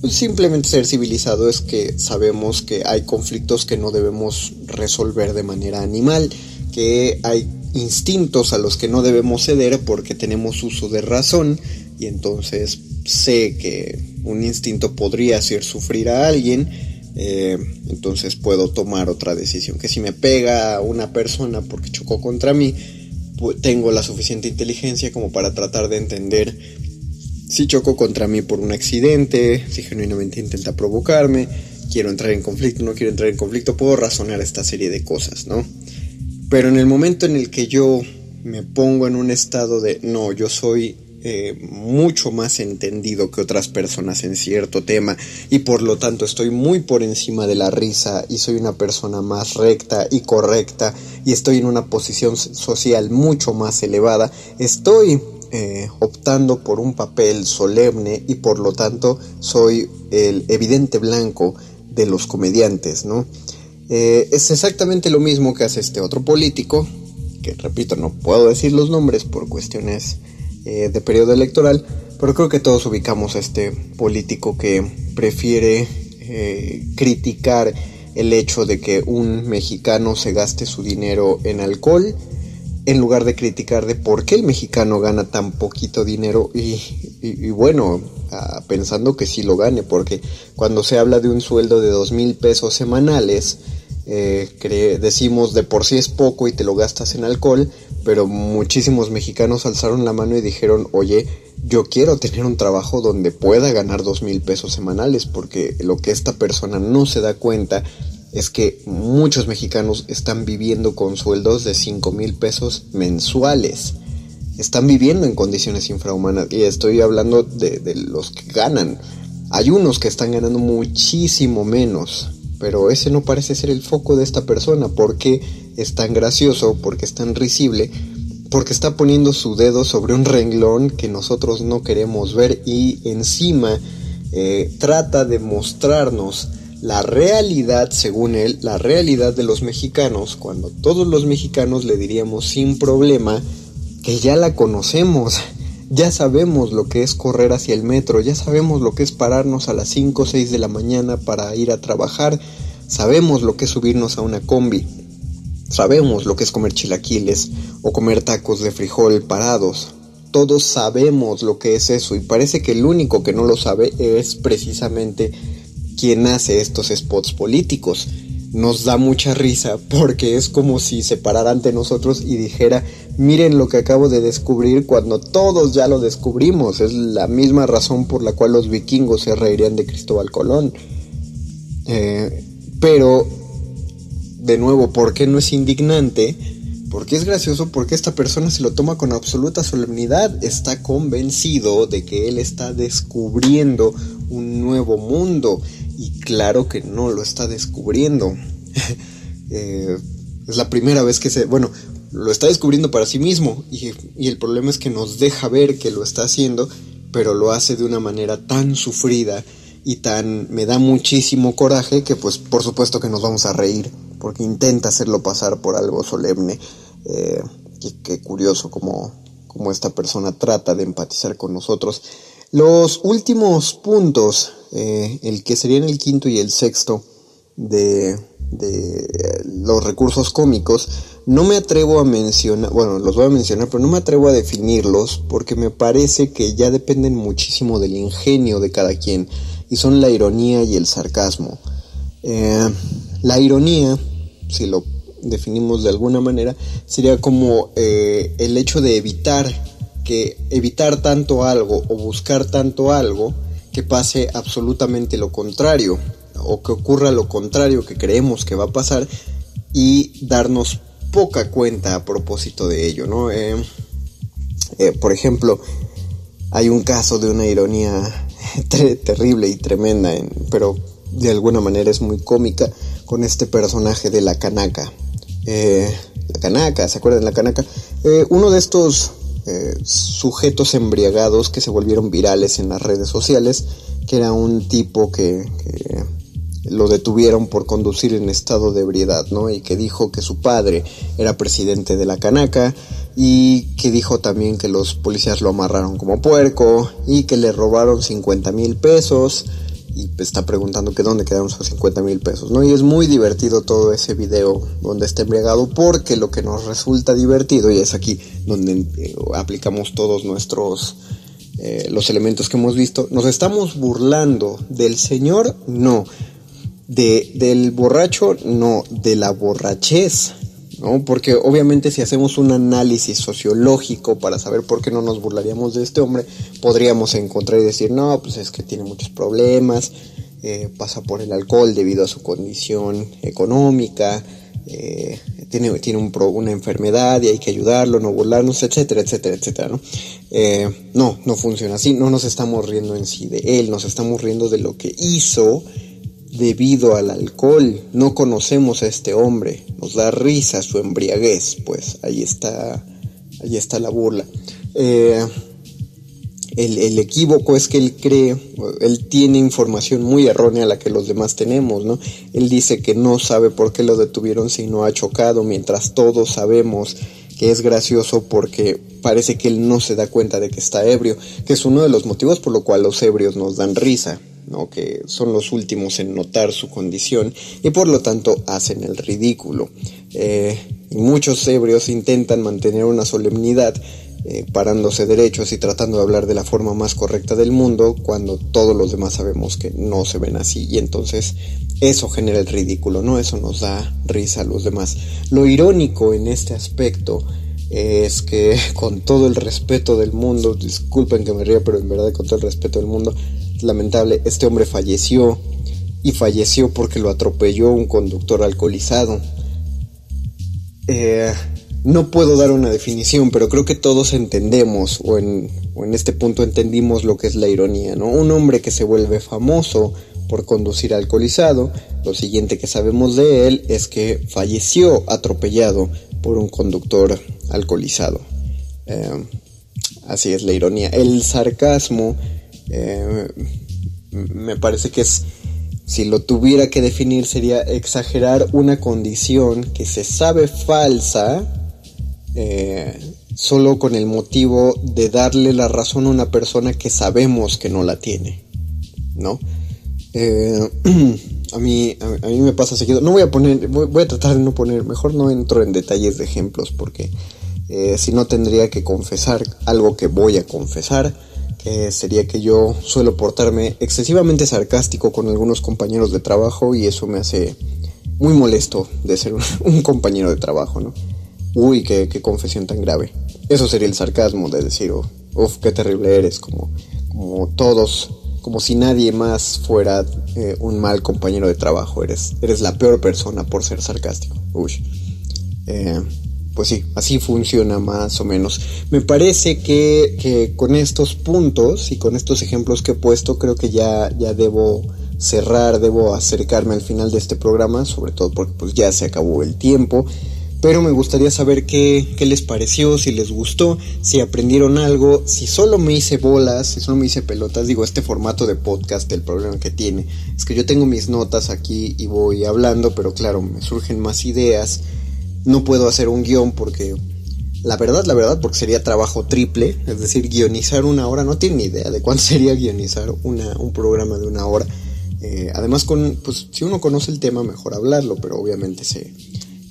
Simplemente ser civilizado es que sabemos que hay conflictos que no debemos resolver de manera animal, que hay instintos a los que no debemos ceder porque tenemos uso de razón y entonces sé que un instinto podría hacer sufrir a alguien, eh, entonces puedo tomar otra decisión. Que si me pega una persona porque chocó contra mí, tengo la suficiente inteligencia como para tratar de entender si chocó contra mí por un accidente, si genuinamente intenta provocarme, quiero entrar en conflicto, no quiero entrar en conflicto, puedo razonar esta serie de cosas, ¿no? Pero en el momento en el que yo me pongo en un estado de, no, yo soy eh, mucho más entendido que otras personas en cierto tema y por lo tanto estoy muy por encima de la risa y soy una persona más recta y correcta y estoy en una posición social mucho más elevada, estoy eh, optando por un papel solemne y por lo tanto soy el evidente blanco de los comediantes, ¿no? Eh, es exactamente lo mismo que hace este otro político, que repito, no puedo decir los nombres por cuestiones eh, de periodo electoral, pero creo que todos ubicamos a este político que prefiere criticar el hecho de que un mexicano se gaste su dinero en alcohol en lugar de criticar de por qué el mexicano gana tan poquito dinero y, bueno, ah, pensando que sí lo gane, porque cuando se habla de un sueldo de dos mil pesos semanales, eh, decimos de por sí es poco y te lo gastas en alcohol, pero muchísimos mexicanos alzaron la mano y dijeron, oye, yo quiero tener un trabajo donde pueda ganar dos mil pesos semanales, porque lo que esta persona no se da cuenta es que muchos mexicanos están viviendo con sueldos de 5 mil pesos mensuales. Están viviendo en condiciones infrahumanas y estoy hablando de, los que ganan. Hay unos que están ganando muchísimo menos pero ese no parece ser el foco de esta persona. ¿Por qué es tan gracioso? ¿Por qué es tan risible? Porque está poniendo su dedo sobre un renglón que nosotros no queremos ver y encima eh, trata de mostrarnos la realidad, según él, la realidad de los mexicanos, cuando todos los mexicanos le diríamos sin problema que ya la conocemos. Ya sabemos lo que es correr hacia el metro, ya sabemos lo que es pararnos a las 5 o 6 de la mañana para ir a trabajar, sabemos lo que es subirnos a una combi, sabemos lo que es comer chilaquiles o comer tacos de frijol parados. Todos sabemos lo que es eso y parece que el único que no lo sabe es precisamente quien hace estos spots políticos. Nos da mucha risa porque es como si se parara ante nosotros y dijera, miren lo que acabo de descubrir cuando todos ya lo descubrimos. Es la misma razón por la cual los vikingos se reirían de Cristóbal Colón. Eh, pero, de nuevo, ¿por qué no es indignante? Porque es gracioso porque esta persona se lo toma con absoluta solemnidad, está convencido de que él está descubriendo un nuevo mundo y claro que no lo está descubriendo. (laughs) Eh, es la primera vez que se, bueno, lo está descubriendo para sí mismo y, y, el problema es que nos deja ver que lo está haciendo, pero lo hace de una manera tan sufrida y tan me da muchísimo coraje que pues por supuesto que nos vamos a reír porque intenta hacerlo pasar por algo solemne. Eh, qué curioso como, como esta persona trata de empatizar con nosotros. Los últimos puntos, eh, el que serían el quinto y el sexto de, de los recursos cómicos, no me atrevo a mencionar, bueno, los voy a mencionar, pero no me atrevo a definirlos porque me parece que ya dependen muchísimo del ingenio de cada quien y son la ironía y el sarcasmo. Eh, la ironía, si lo definimos de alguna manera, sería como eh, el hecho de evitar que evitar tanto algo o buscar tanto algo que pase absolutamente lo contrario o que ocurra lo contrario que creemos que va a pasar y darnos poca cuenta a propósito de ello, ¿no? Eh, eh, por ejemplo, hay un caso de una ironía (laughs) terrible y tremenda, pero de alguna manera es muy cómica con este personaje de la canaca. Eh, la canaca, ¿se acuerdan de la canaca? uno de estos eh, sujetos embriagados que se volvieron virales en las redes sociales, que era un tipo que, lo detuvieron por conducir en estado de ebriedad, ¿no? Y que dijo que su padre era presidente de la canaca y que dijo también que los policías lo amarraron como puerco y que le robaron 50 mil pesos y está preguntando que dónde quedaron esos 50 mil pesos, ¿no? Y es muy divertido todo ese video donde está embriagado porque lo que nos resulta divertido, y es aquí donde eh, aplicamos todos nuestros, eh, los elementos que hemos visto, nos estamos burlando del señor, no, de, del borracho, no, de la borrachez, ¿no? Porque obviamente si hacemos un análisis sociológico para saber por qué no nos burlaríamos de este hombre, podríamos encontrar y decir, no, pues es que tiene muchos problemas, eh, pasa por el alcohol debido a su condición económica, eh, tiene, tiene un una enfermedad y hay que ayudarlo, no burlarnos, etcétera, etcétera, etcétera, ¿no? Eh, no, no funciona así, no nos estamos riendo en sí de él, nos estamos riendo de lo que hizo debido al alcohol. No conocemos a este hombre, nos da risa su embriaguez, pues ahí está, ahí está la burla. Eh, el, equívoco es que él cree, él tiene información muy errónea a la que los demás tenemos, ¿no? Él dice que no sabe por qué lo detuvieron si no ha chocado, mientras todos sabemos que es gracioso porque parece que él no se da cuenta de que está ebrio, que es uno de los motivos por lo cual los ebrios nos dan risa que son los últimos en notar su condición y por lo tanto hacen el ridículo. Eh, muchos ebrios intentan mantener una solemnidad eh, parándose derechos y tratando de hablar de la forma más correcta del mundo cuando todos los demás sabemos que no se ven así y entonces eso genera el ridículo, ¿no? Eso nos da risa a los demás. Lo irónico en este aspecto es que (laughs) con todo el respeto del mundo, disculpen que me ría, pero en verdad con todo el respeto del mundo, lamentable, este hombre falleció y falleció porque lo atropelló un conductor alcoholizado. Eh, no puedo dar una definición, pero creo que todos entendemos, o en, este punto entendimos lo que es la ironía, ¿no? Un hombre que se vuelve famoso por conducir alcoholizado. Lo siguiente que sabemos de él es que falleció atropellado por un conductor alcoholizado. Eh, así es la ironía. El sarcasmo eh, me parece que es, si lo tuviera que definir, sería exagerar una condición que se sabe falsa eh, solo con el motivo de darle la razón a una persona que sabemos que no la tiene, ¿no? Eh, (clears throat) a, mí, a, mí me pasa seguido. No voy a poner, voy, a tratar de no poner, mejor no entro en detalles de ejemplos porque si no tendría que confesar algo que voy a confesar, que sería que yo suelo portarme excesivamente sarcástico con algunos compañeros de trabajo y eso me hace muy molesto de ser un, (laughs) compañero de trabajo, ¿no? Uy, qué, confesión tan grave. Eso sería el sarcasmo de decir, oh, uff, qué terrible eres, como, como todos, como si nadie más fuera eh, un mal compañero de trabajo, eres, eres la peor persona por ser sarcástico. Uy. Eh, pues sí, así funciona más o menos. Me parece que, con estos puntos y con estos ejemplos que he puesto, creo que ya, ya debo cerrar, debo acercarme al final de este programa, sobre todo porque pues ya se acabó el tiempo pero me gustaría saber qué, les pareció, si les gustó, si aprendieron algo, si solo me hice bolas, si solo me hice pelotas. Digo, este formato de podcast, el problema que tiene es que yo tengo mis notas aquí y voy hablando, pero claro, me surgen más ideas. No puedo hacer un guion porque, la verdad, la verdad, porque sería trabajo triple, es decir, guionizar una hora, no tiene ni idea de cuánto (laughs) sería guionizar una, un programa de una hora. Eh, además, con, pues, si uno conoce el tema, mejor hablarlo, pero obviamente se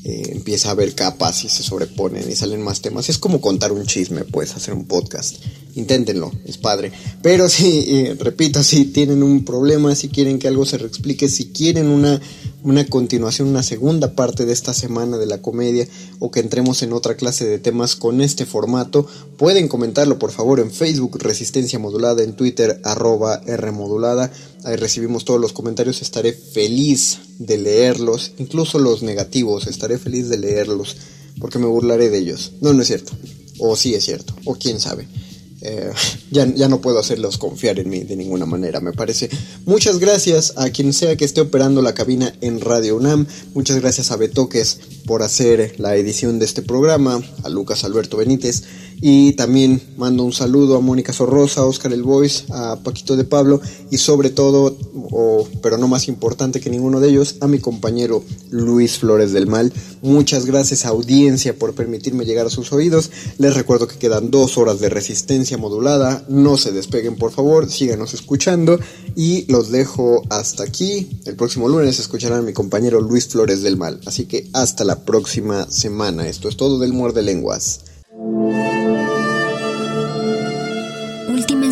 eh, empieza a haber capas y se sobreponen y salen más temas. Es como contar un chisme, pues, hacer un podcast. Inténtenlo, es padre. Pero (laughs) eh, repito, si tienen un problema, si quieren que algo se reexplique, si quieren una, una continuación, una segunda parte de esta semana de la comedia o que entremos en otra clase de temas con este formato, pueden comentarlo por favor en Facebook Resistencia Modulada, en Twitter arroba R Modulada. Ahí recibimos todos los comentarios, estaré feliz de leerlos, incluso los negativos, estaré feliz de leerlos, porque me burlaré de ellos. No, no es cierto. O sí es cierto, o quién sabe. Eh, (laughs) ya, ya, no puedo hacerlos confiar en mí de ninguna manera, me parece. Muchas gracias a quien sea que esté operando la cabina en Radio UNAM. Muchas gracias a Betoques por hacer la edición de este programa, a Lucas Alberto Benítez. Y también mando un saludo a Mónica Sorrosa, a Oscar El Voice, a Paquito de Pablo y sobre todo, pero no más importante que ninguno de ellos, a mi compañero Luis Flores del Mal. Muchas gracias audiencia por permitirme llegar a sus oídos. Les recuerdo que quedan dos horas de resistencia modulada. No se despeguen por favor, síganos escuchando y los dejo hasta aquí. El próximo lunes escucharán a mi compañero Luis Flores del Mal. Así que hasta la próxima semana. Esto es todo del Muerde Lenguas.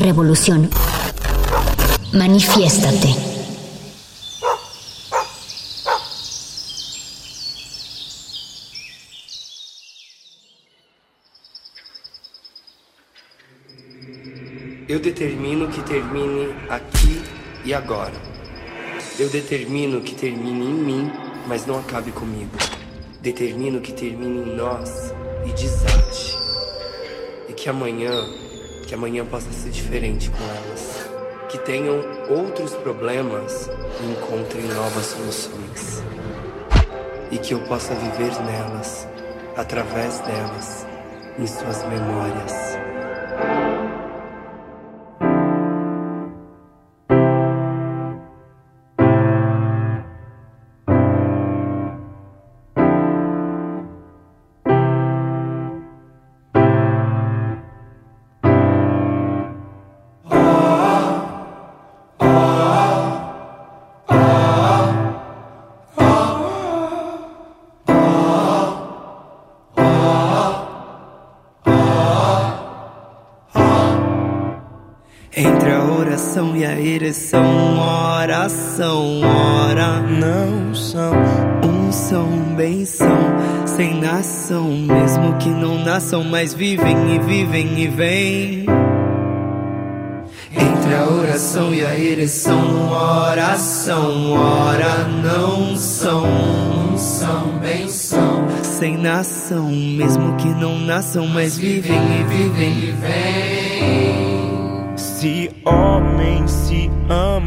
Una revolución. Manifiéstate. Eu determino que termine aqui e agora. Eu determino que termine em mim, mas não acabe comigo. Determino que termine em nós e desate. E que amanhã, que amanhã possa ser diferente com elas. Que tenham outros problemas e encontrem novas soluções. E que eu possa viver nelas, através delas, em suas memórias. Um são, bem são, sem nação, mesmo que não nasçam, mas vivem e vivem e vêm. Entre a oração e a ereção, oração, ora não são, um são, bem são, sem nação, mesmo que não nasçam, mas vivem e vivem e vêm. Se homens se amam,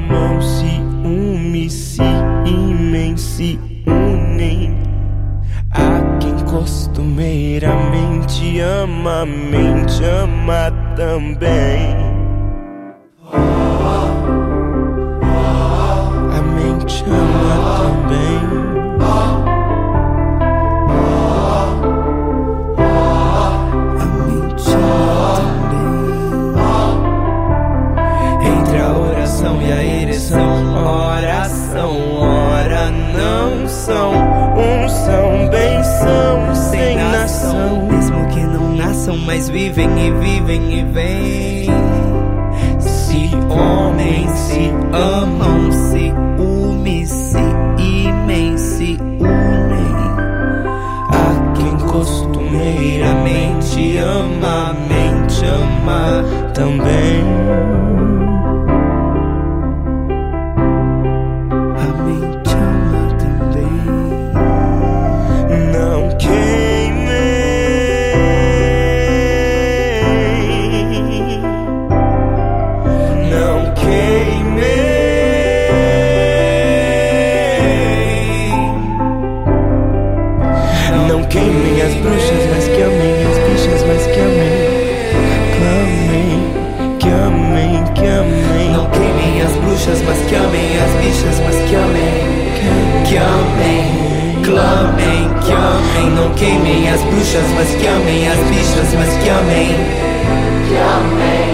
costumeiramente ama, mente ama também. A mente ama também. Entre a oração e a ereção, oração, ora não são, Um são, bem nasçam, mas vivem e vivem e vêm. Se homens se amam, se unem, se imem, se unem. A quem costumeiramente ama, mente ama também. Queimem as bruxas, mas que amem as bichas, mas que amem, que amem,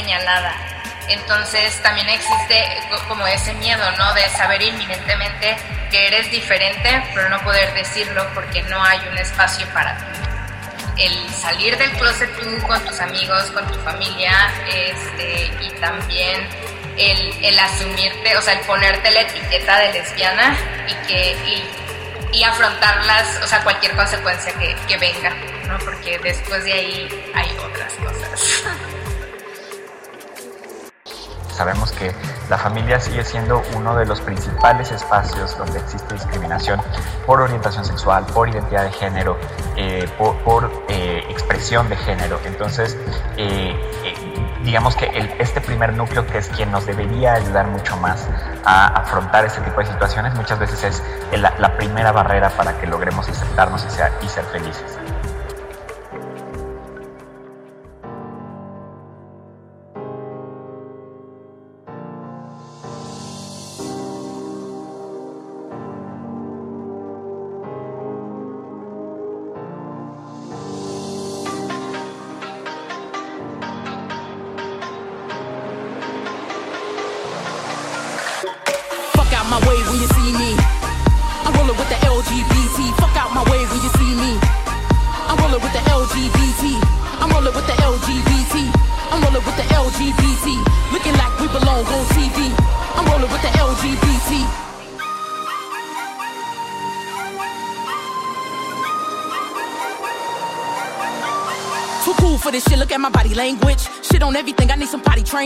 señalada. Entonces también existe co- como ese miedo, ¿no? De saber inminentemente que eres diferente, pero no poder decirlo porque no hay un espacio para ti. El salir del closet tú con tus amigos, con tu familia, este, y también el, el asumirte, o sea, el ponerte la etiqueta de lesbiana y que y, y afrontarlas, o sea, cualquier consecuencia que, que venga, ¿no? Porque después de ahí la familia sigue siendo uno de los principales espacios donde existe discriminación por orientación sexual, por identidad de género, eh, por, eh, expresión de género. Entonces, eh, digamos que este primer núcleo, que es quien nos debería ayudar mucho más a afrontar este tipo de situaciones, muchas veces es la, primera barrera para que logremos aceptarnos y ser felices.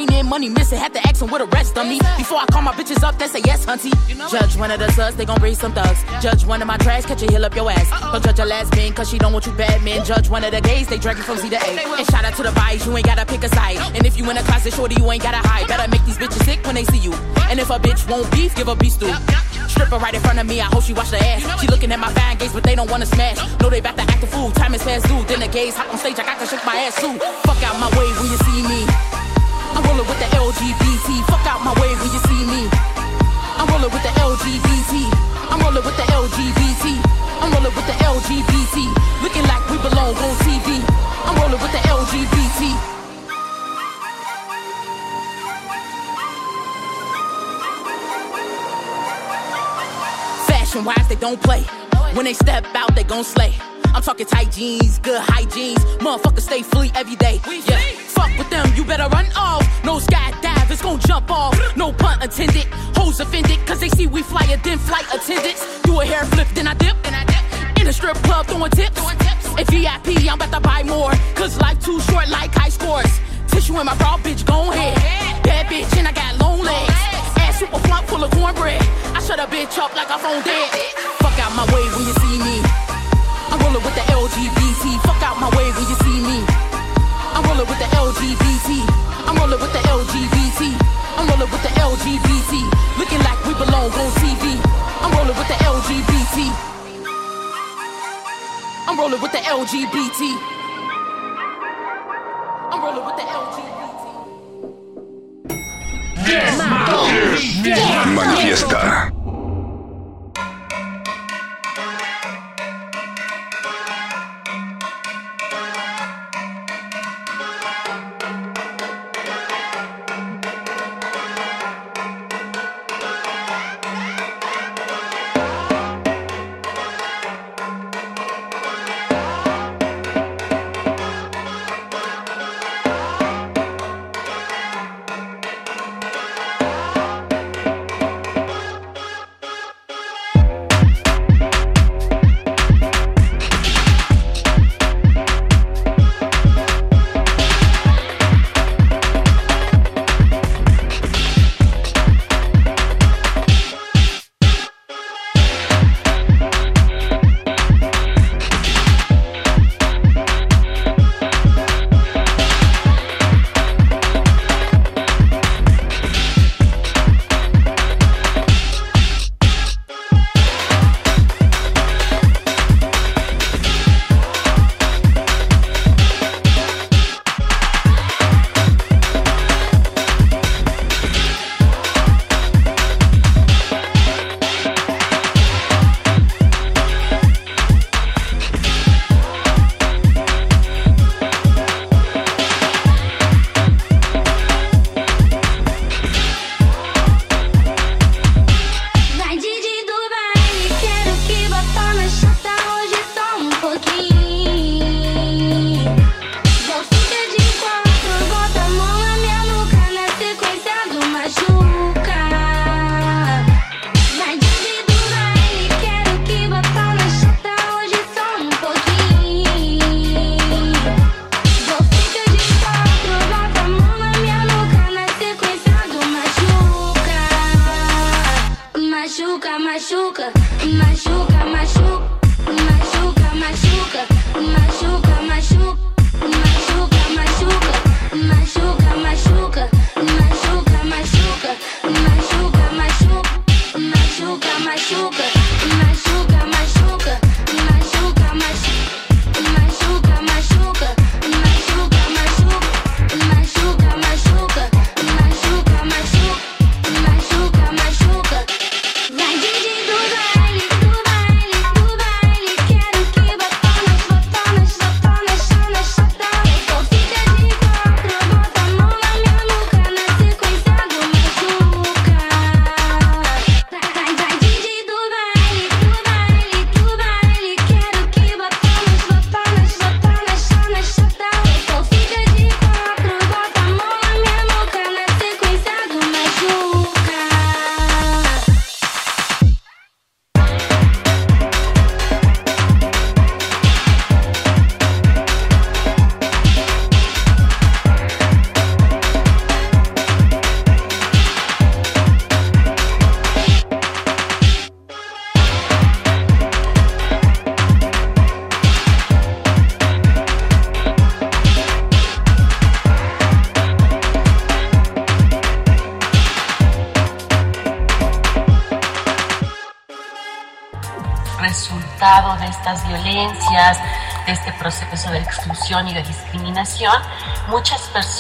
Training. Money missing, had to ask them what the rest of me. Before I call my bitches up, they say yes, hunty. Judge one of the suds, they gon' breed some thugs. Judge one of my trash, catch a heel up your ass. Don't judge a last man, cause she don't want you bad men. Judge one of the gays, they drag you from Z to A. And shout out to the bias, you ain't gotta pick a side. And if you in a closet, shorty, you ain't gotta hide. Better make these bitches sick when they see you. And if a bitch won't beef, give her beef stew. Stripper right in front of me, I hope she wash her ass. She looking at my fine gays, but they don't wanna smash. Know they about to act a fool, time is fast due. Then the gays hop on stage, I got to shake my ass too. Fuck out my way when you see me. I'm rolling with the LGBT. Fuck out my way when you see me. I'm rolling with the LGBT. I'm rolling with the LGBT. I'm rolling with the LGBT. Looking like we belong on TV. I'm rolling with the LGBT. Fashion wise, they don't play. When they step out, they gon' slay. I'm talking tight jeans, good hygiene. Motherfuckers stay free every day. Yeah, fuck with them, you better run off. No skydive, it's gon' jump off. No pun intended. Hoes offended, cause they see we flyer than flight attendants. Do a hair flip, then I dip. In a strip club, throwing tips. At VIP, I'm about to buy more. Cause life too short like high scores. Tissue in my bra, bitch, gon' ahead. Bad bitch, and I got long legs. Ass super plump, full of cornbread. I shut a bitch up like a phone dead. Fuck out my way when you see me. I'm rolling with the LGBT. Fuck out my way when you see me. I'm rolling with the LGBT. I'm rolling with the LGBT. I'm rolling with the LGBT. Looking like we belong on TV. I'm rolling with the LGBT. I'm rolling with the LGBT. I'm rolling with the LGBT. Manifiesta.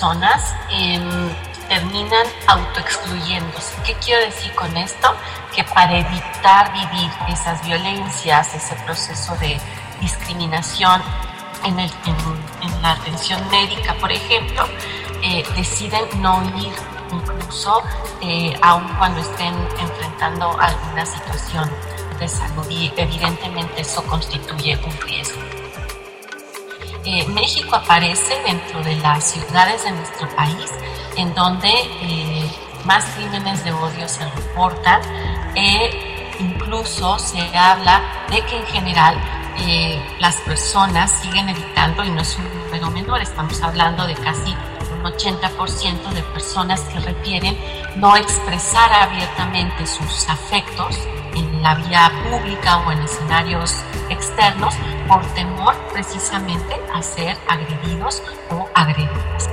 Personas em, terminan autoexcluyéndose. ¿Qué quiero decir con esto? Que para evitar vivir esas violencias, ese proceso de discriminación en, el- en- en la atención médica, por ejemplo, eh, deciden no ir incluso eh, aun cuando estén enfrentando alguna situación de salud y evidentemente eso constituye un. México aparece dentro de las ciudades de nuestro país en donde eh, más crímenes de odio se reportan e incluso se habla de que en general eh, las personas siguen evitando, y no es un número menor, estamos hablando de casi un 80% de personas que refieren no expresar abiertamente sus afectos en la vía pública o en escenarios externos por temor precisamente a ser agredidos o agredidas.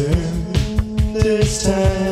Turn this time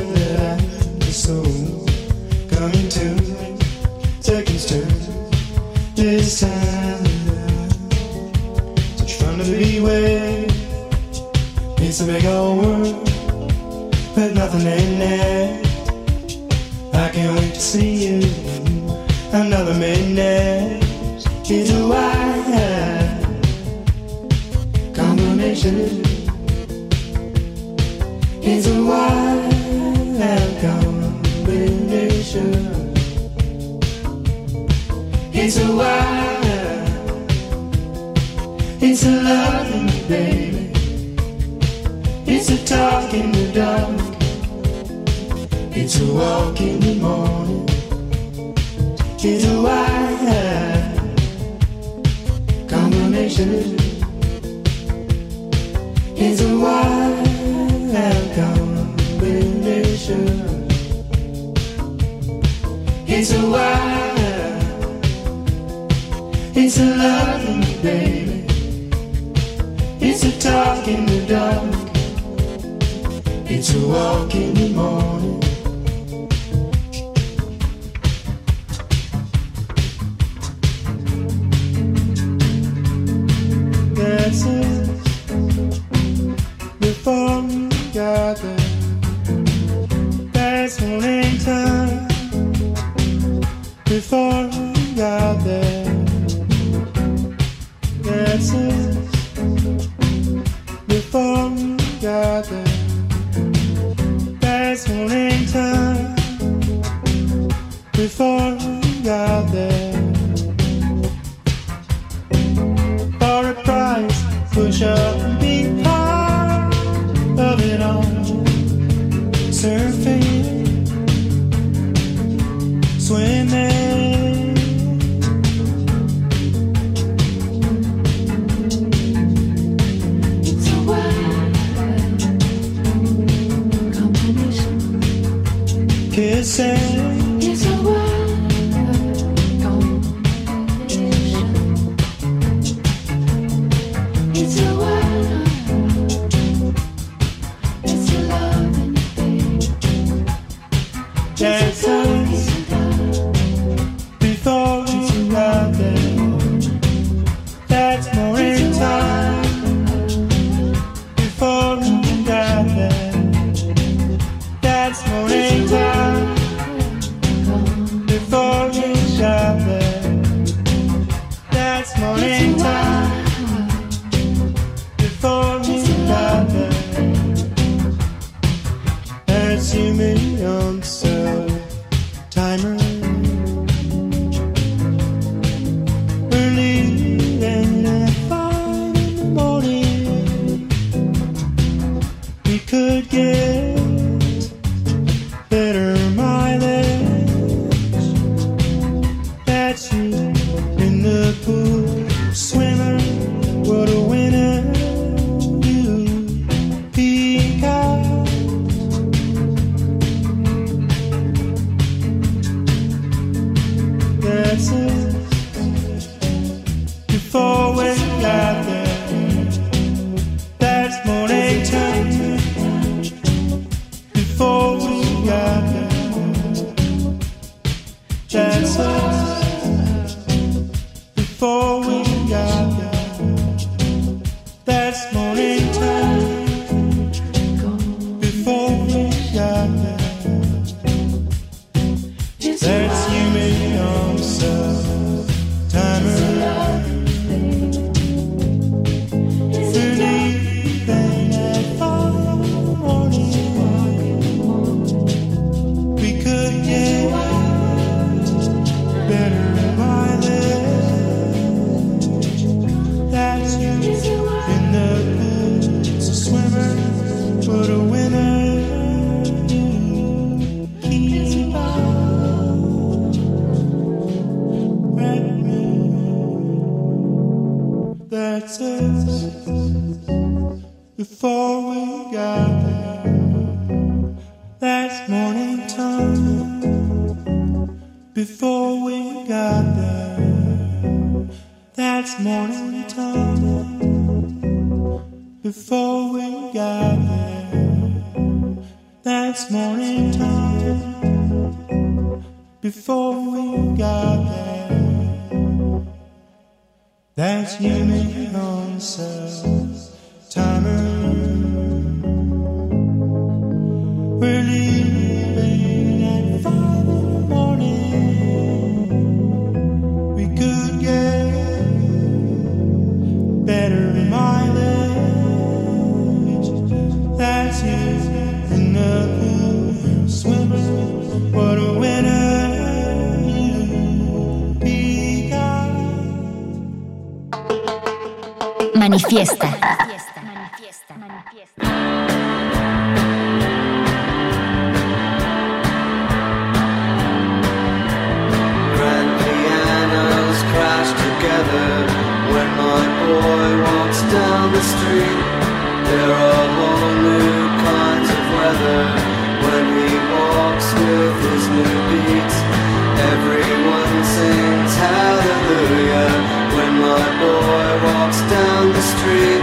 boy walks down the street.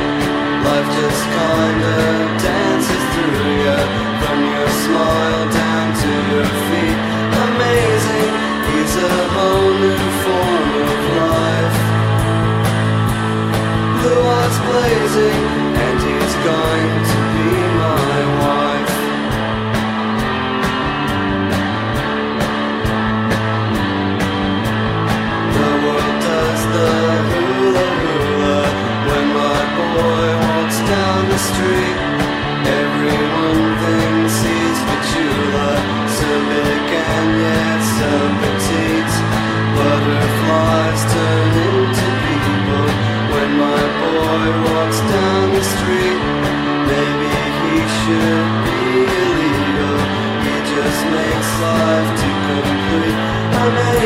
Life just kinda dances through you from your smile down to your feet. Amazing, it's a whole new form of life. Blue eyes blazing,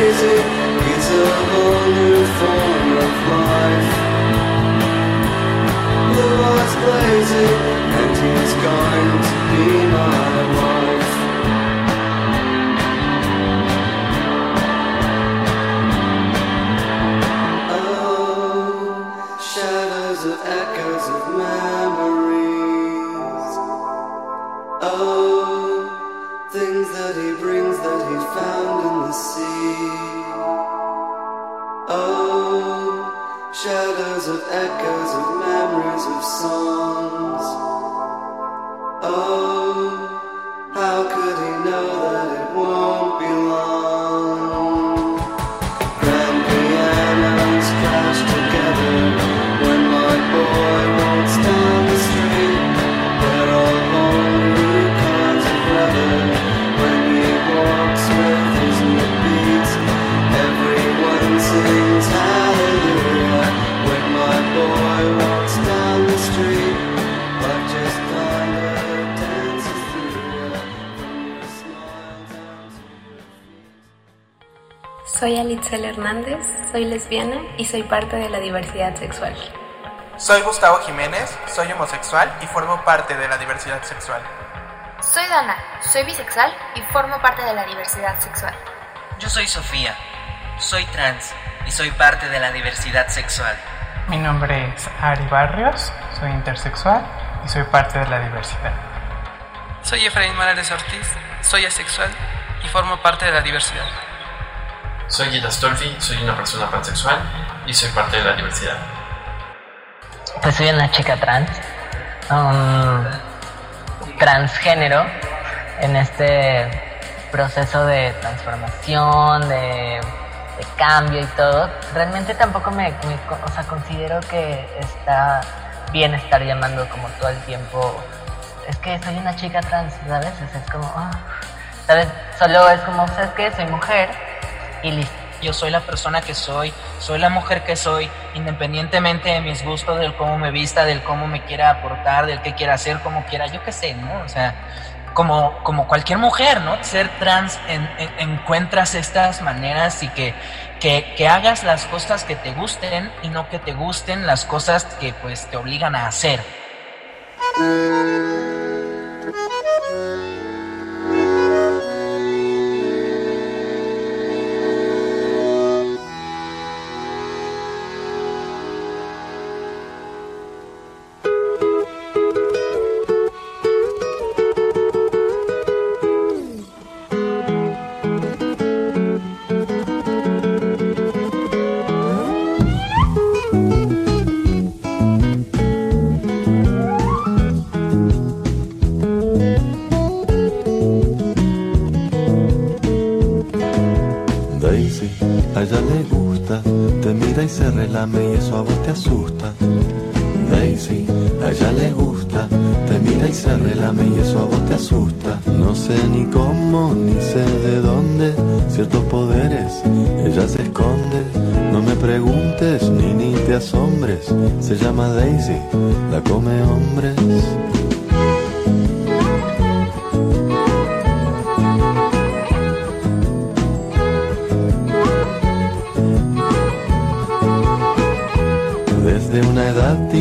He's a whole new form of life. Blazing, and he's going to be my Hernández, soy lesbiana y soy parte de la diversidad sexual. Soy Gustavo Jiménez, soy homosexual y formo parte de la diversidad sexual. Soy Dana, soy bisexual y formo parte de la diversidad sexual. Yo soy Sofía, soy trans y soy parte de la diversidad sexual. Mi nombre es Ari Barrios, soy intersexual y soy parte de la diversidad. Soy Efraín Morales Ortiz, soy asexual y formo parte de la diversidad. Soy Gita Stolfi, soy una persona pansexual y soy parte de la diversidad. Pues soy una chica trans, um, transgénero, en este proceso de transformación, de, cambio y todo. Realmente tampoco me, o sea, considero que está bien estar llamando como todo el tiempo. Es que soy una chica trans, ¿sabes? O es como, ah, ¿sabes? Solo es como, ¿sabes qué? Soy mujer y yo soy la persona que soy, soy la mujer que soy, independientemente de mis gustos, del cómo me vista, del cómo me quiera aportar, del qué quiera hacer, como quiera, yo qué sé, ¿no? O sea, como, como cualquier mujer, ¿no? Ser trans en- en- encuentras estas maneras y que, que, que hagas las cosas que te gusten y no que te gusten las cosas que pues te obligan a hacer.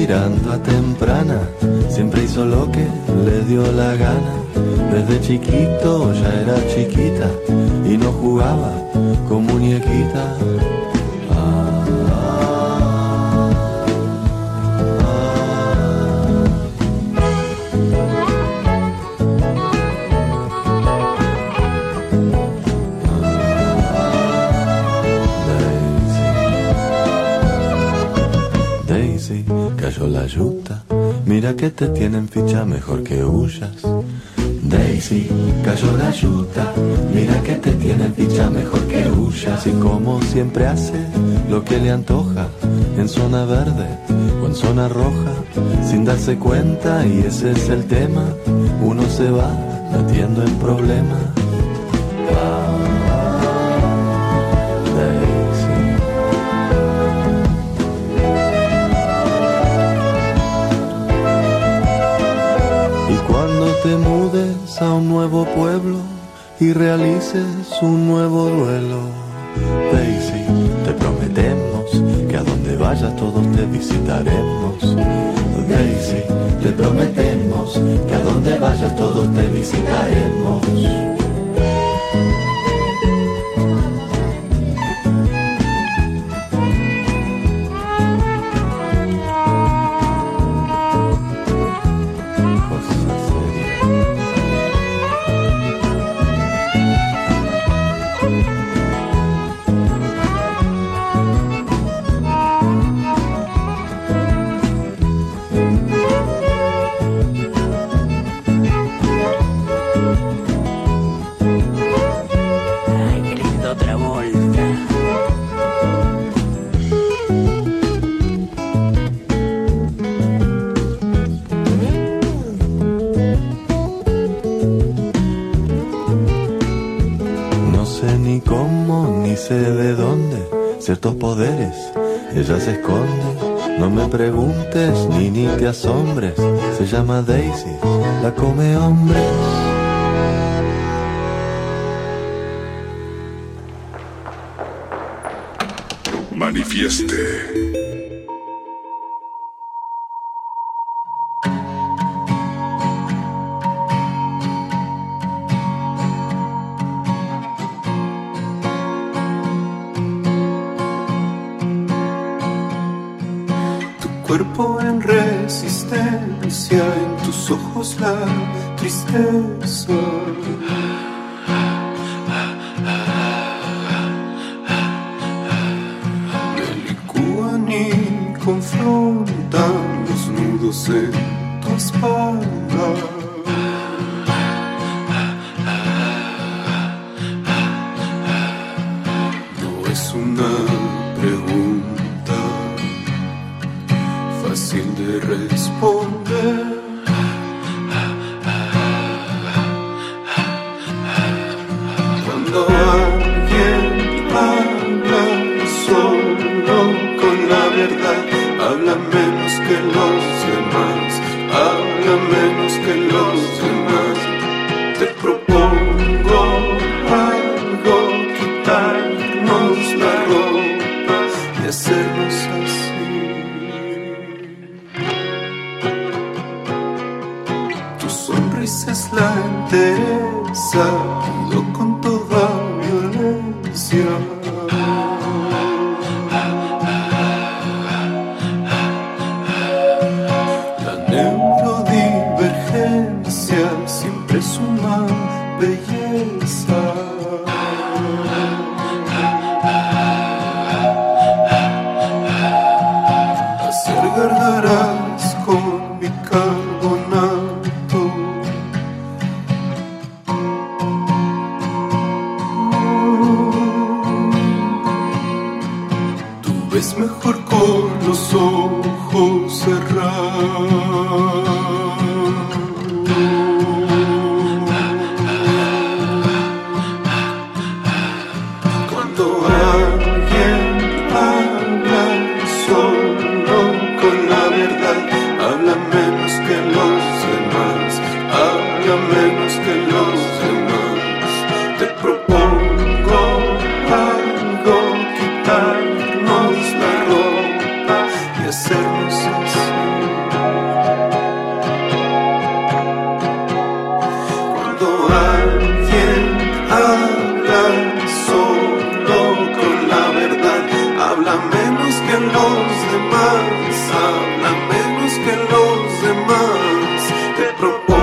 Edad tirando a temprana, siempre hizo lo que le dio la gana. Desde chiquito ya era chiquita y no jugaba con muñequita. Mira que te tienen ficha mejor que huyas. Daisy, cayó la yuta. Mira que te tienen ficha mejor que huyas. Y como siempre hace lo que le antoja. En zona verde o en zona roja. Sin darse cuenta, y ese es el tema. Uno se va metiendo en problemas. Te mudes a un nuevo pueblo y realices un nuevo duelo, Daisy, te prometemos que a donde vayas todos te visitaremos. Daisy, te prometemos que a donde vayas todos te visitaremos. Te asombres, se llama Daisy, la come hombres. to Te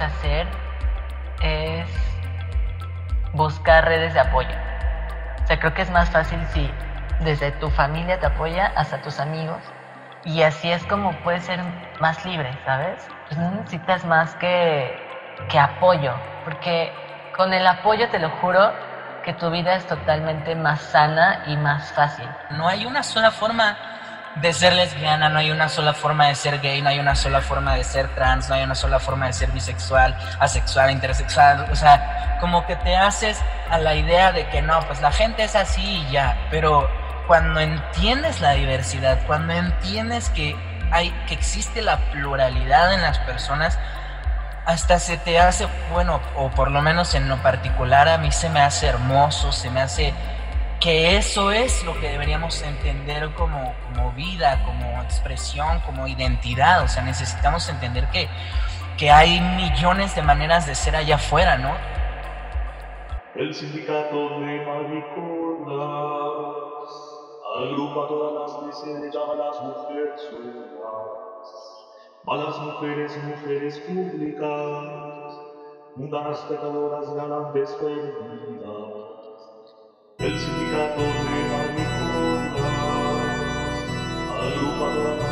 hacer es buscar redes de apoyo. O sea, creo que es más fácil si desde tu familia te apoya hasta tus amigos y así es como puedes ser más libre, ¿sabes? Pues no necesitas más que, que apoyo, porque con el apoyo te lo juro que tu vida es totalmente más sana y más fácil. No hay una sola forma de ser lesbiana, no hay una sola forma de ser gay, no hay una sola forma de ser trans, no hay una sola forma de ser bisexual, asexual, intersexual. O sea, como que te haces a la idea de que no, pues la gente es así y ya. Pero cuando entiendes la diversidad, cuando entiendes que hay, que existe la pluralidad en las personas, hasta se te hace, bueno, o por lo menos en lo particular a mí se me hace hermoso, se me hace que eso es lo que deberíamos entender como, como vida, como expresión, como identidad. O sea, necesitamos entender que, que hay millones de maneras de ser allá afuera, ¿no? El sindicato de mariconas agrupa todas las que se las mujeres. Malas mujeres, mujeres públicas, mundanas pecadoras, galantes perdidas. El sindicato de mariconas agrupa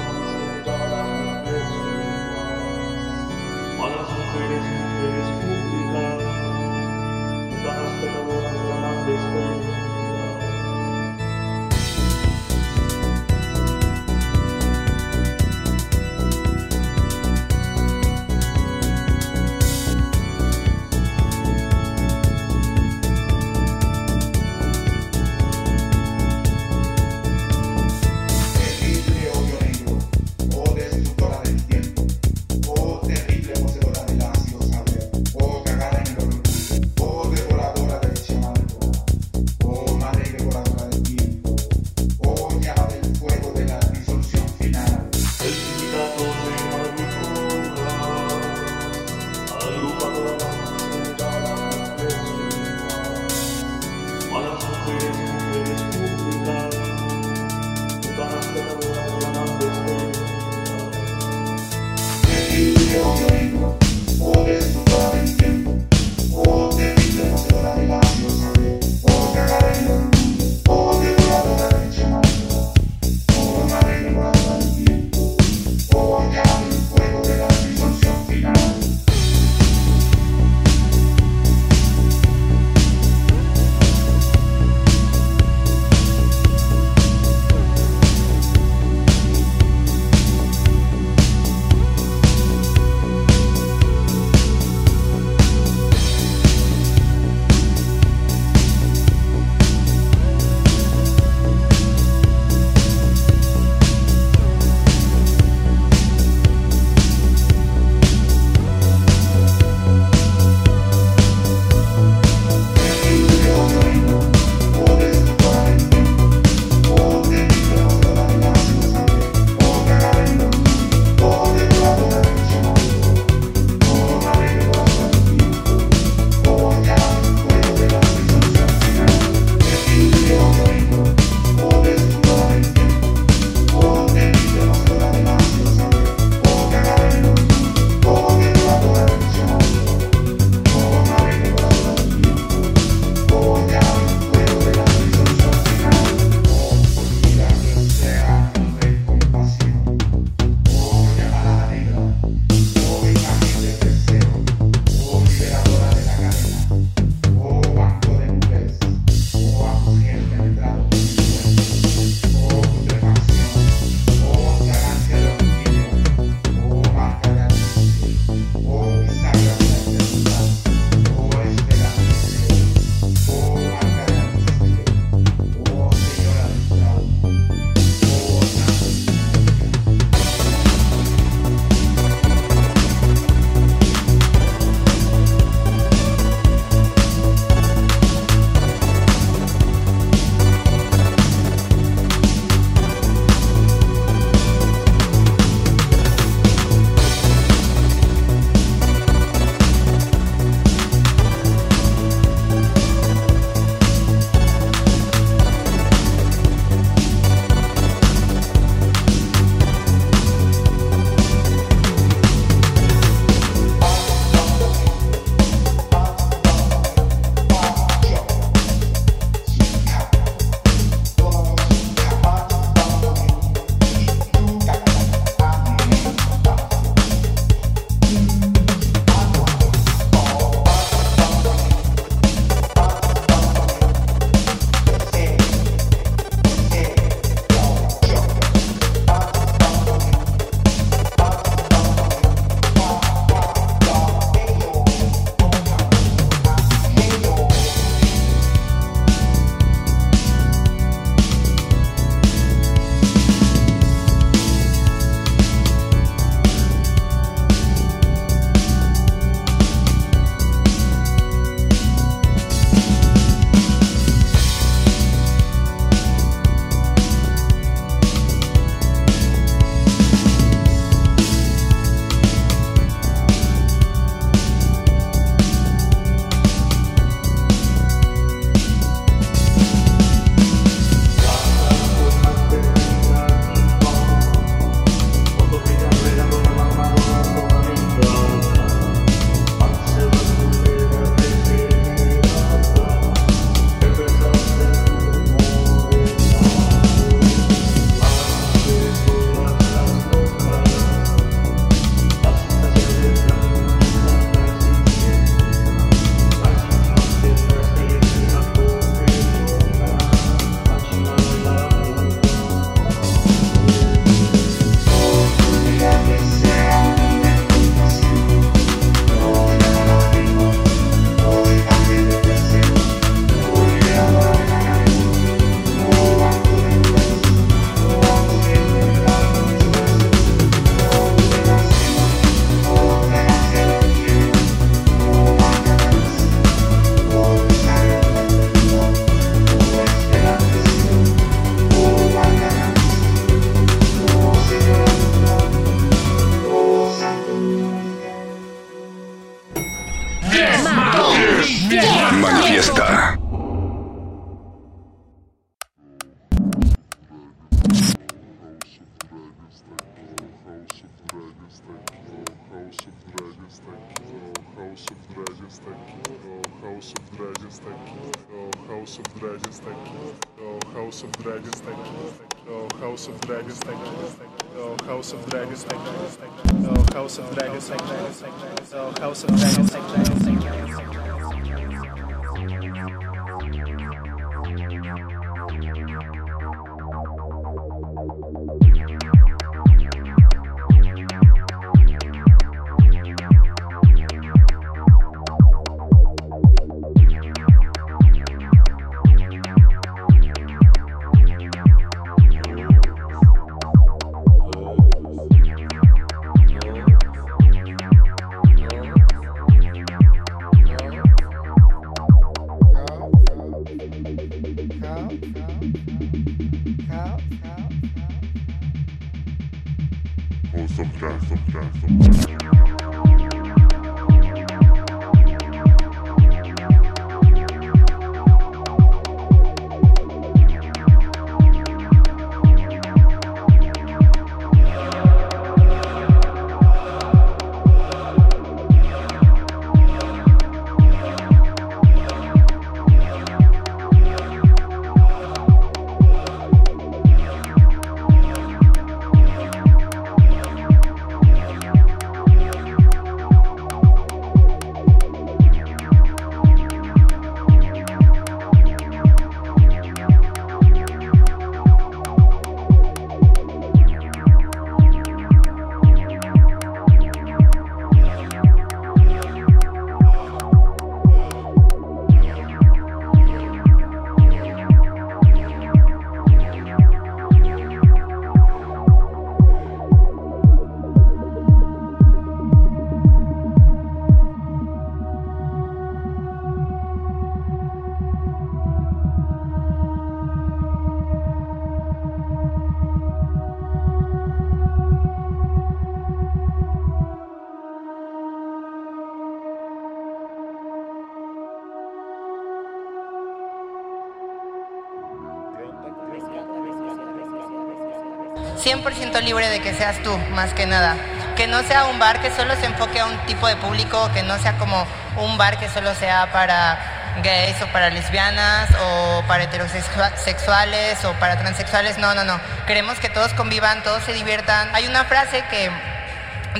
100% libre de que seas tú, más que nada. Que no sea un bar que solo se enfoque a un tipo de público, que no sea como un bar que solo sea para gays o para lesbianas o para heterosexuales o para transexuales. No, no, no. Queremos que todos convivan, todos se diviertan. Hay una frase que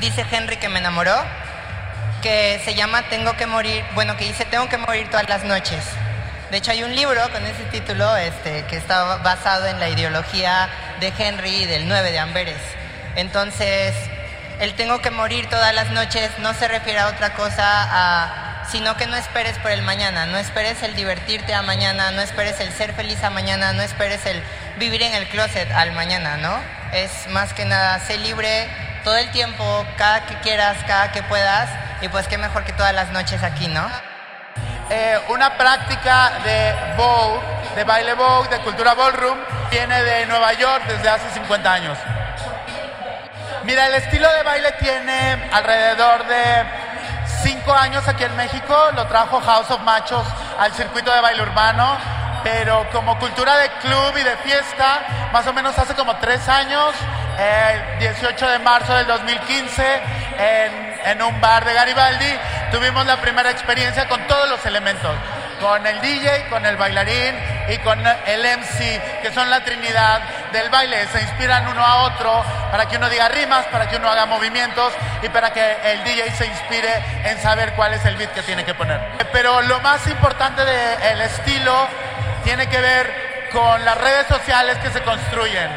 dice Henry que me enamoró, que se llama Tengo que morir, bueno, que dice Tengo que morir todas las noches. De hecho, hay un libro con ese título este, que está basado en la ideología de Henry y del 9 de Amberes. Entonces, el tengo que morir todas las noches no se refiere a otra cosa, sino que no esperes por el mañana, no esperes el divertirte a mañana, no esperes el ser feliz a mañana, no esperes el vivir en el closet al mañana, ¿no? Es más que nada, sé libre todo el tiempo, cada que quieras, cada que puedas, y pues qué mejor que todas las noches aquí, ¿no? Eh, una práctica de Vogue, de baile Vogue, de cultura ballroom, viene de Nueva York desde hace 50 años. Mira, el estilo de baile tiene alrededor de 5 años aquí en México, lo trajo House of Machos al circuito de baile urbano, pero como cultura de club y de fiesta, más o menos hace como 3 años, el 18 de marzo del 2015, en en un bar de Garibaldi, tuvimos la primera experiencia con todos los elementos, con el DJ, con el bailarín y con el MC, que son la trinidad del baile. Se inspiran uno a otro para que uno diga rimas, para que uno haga movimientos y para que el DJ se inspire en saber cuál es el beat que tiene que poner. Pero lo más importante del estilo tiene que ver con las redes sociales que se construyen,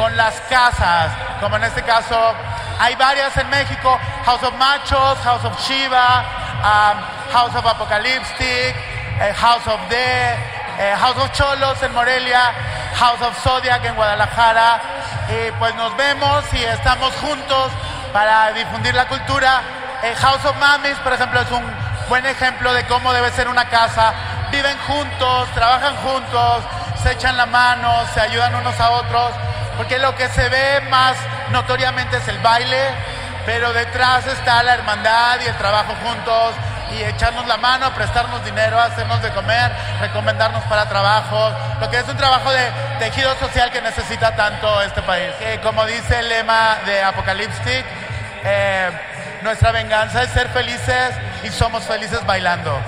con las casas, como en este caso hay varias en México, House of Machos, House of Shiva, um, House of Apocalyptic, eh, House of The, eh, House of Cholos en Morelia, House of Zodiac en Guadalajara. Y pues nos vemos y estamos juntos para difundir la cultura. Eh, House of Mamis, por ejemplo, es un buen ejemplo de cómo debe ser una casa. Viven juntos, trabajan juntos, se echan la mano, se ayudan unos a otros, porque lo que se ve más notoriamente es el baile, pero detrás está la hermandad y el trabajo juntos y echarnos la mano, prestarnos dinero, hacernos de comer, recomendarnos para trabajos, lo que es un trabajo de tejido social que necesita tanto este país. como dice el lema de Apocalyptic, eh, nuestra venganza es ser felices y somos felices bailando.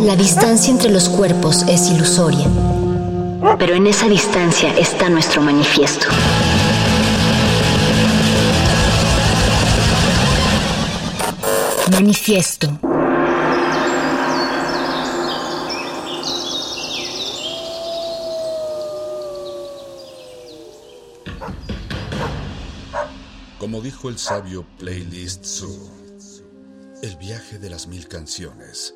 la distancia entre los cuerpos es ilusoria. Pero en esa distancia está nuestro manifiesto. Manifiesto. Como dijo el sabio Playlist Zoo, el viaje de las mil canciones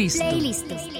Listo. Listo.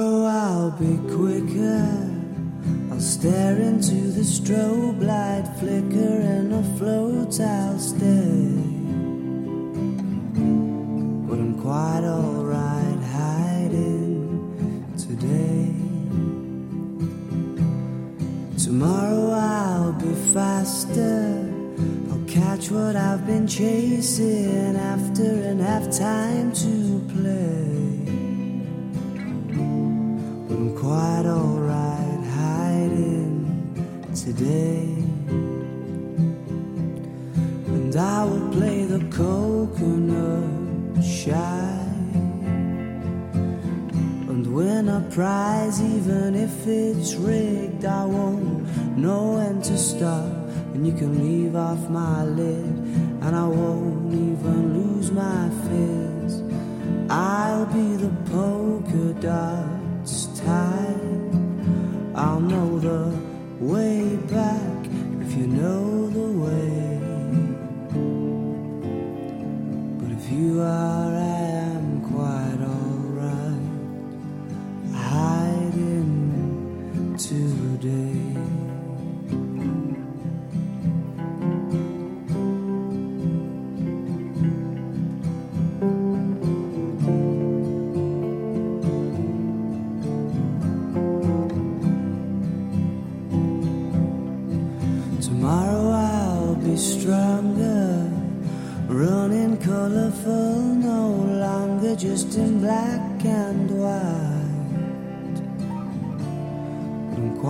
I'll and you can leave off my lid, and I won't even lose my fizz. I'll be the polka dots tied. I'll know the way back if you know the way. But if you are, I am quite alright. Hiding today.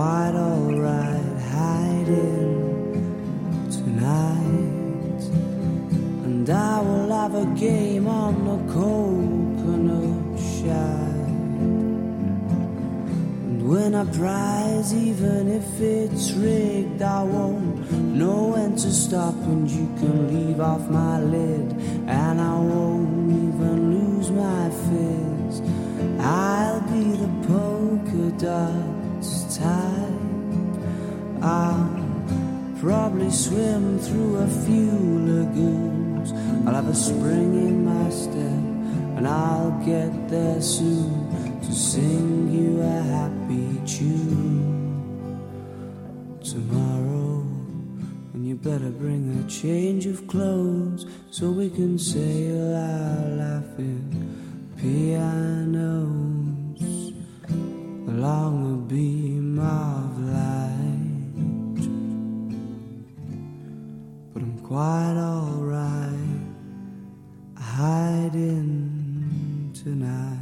Quite alright hiding tonight, and I will have a game on the coconut shine. And win a prize, even if it's rigged, I won't know when to stop. And you can leave off my lid, and I won't even lose my fizz. I'll be the polka type. I'll probably swim through a few lagoons. I'll have a spring in my step, and I'll get there soon to sing you a happy tune. Tomorrow, and you better bring a change of clothes so we can sail our laughing pianos along a beam of light. Quite alright hiding tonight.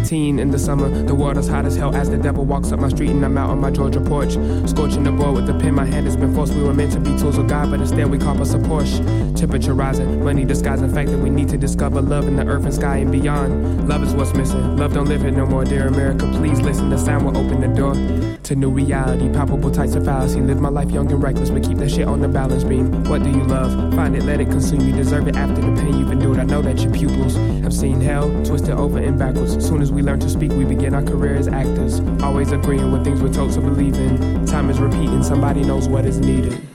15 in the summer. The water's hot as hell as the devil walks up my street and I'm out on my Georgia porch. Scorching the board with the pen, my hand has been forced. We were meant to be tools of God, but instead we cop us a Porsche. Temperature rising, money disguising fact that we need to discover love in the earth and sky and beyond. Love is what's missing. Love don't live it no more, dear America. Please listen, the sound will open the door to new reality. Palpable types of fallacy. Live my life young and reckless, but keep that shit on the balance beam. What do you love? Find it, let it consume you. Deserve it after the pain you've endured. I know that your pupils have seen hell twisted over and backwards. Soon as we learn to speak, we begin our career as actors. Always agreeing with things we're told to believe in. Time is repeating, somebody knows what is needed.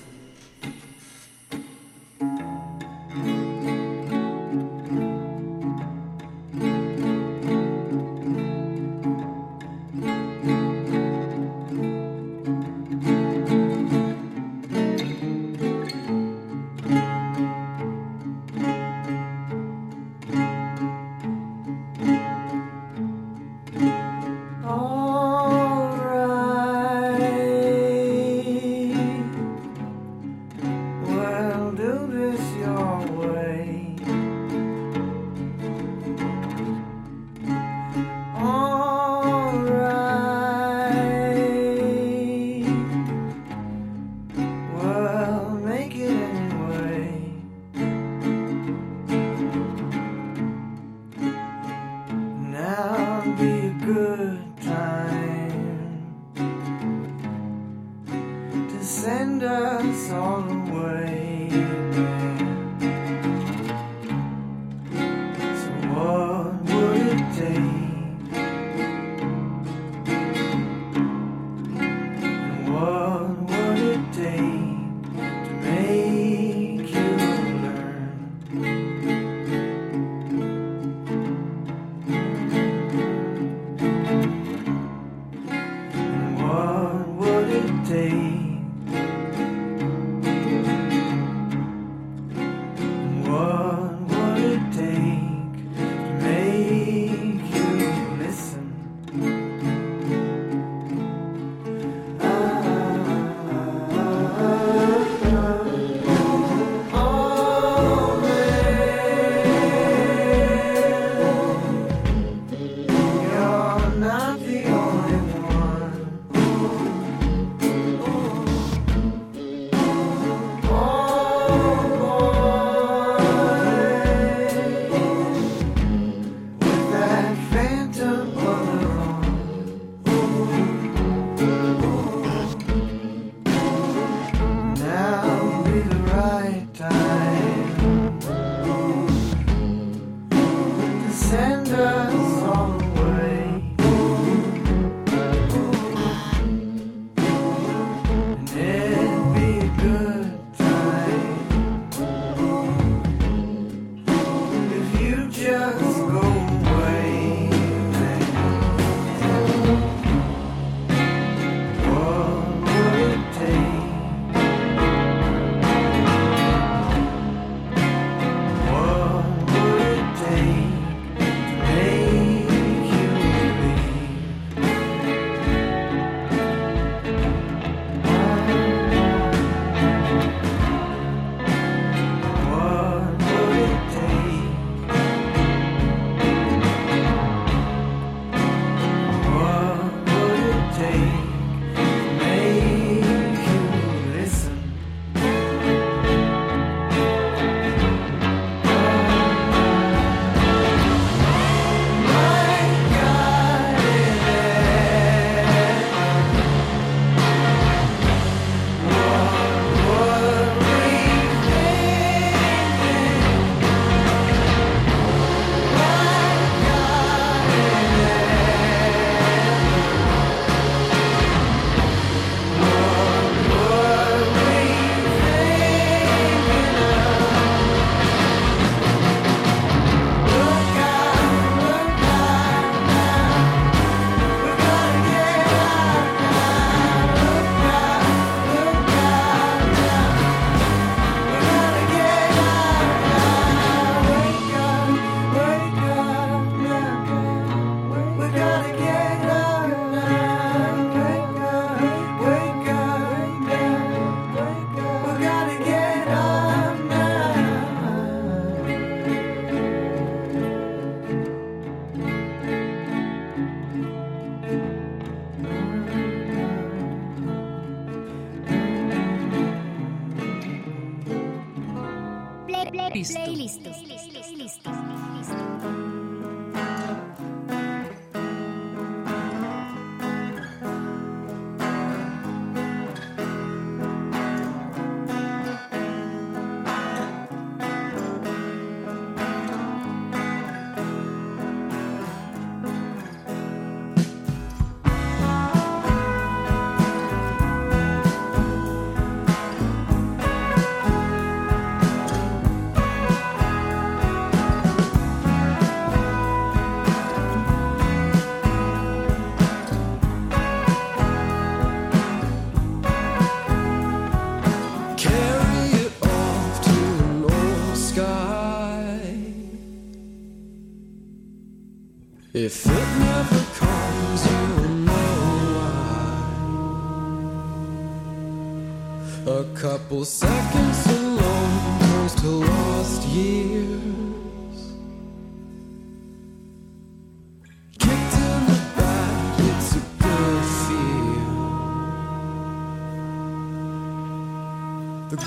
seconds alone turns to lost years. Kicked in the back, it's a good feel. The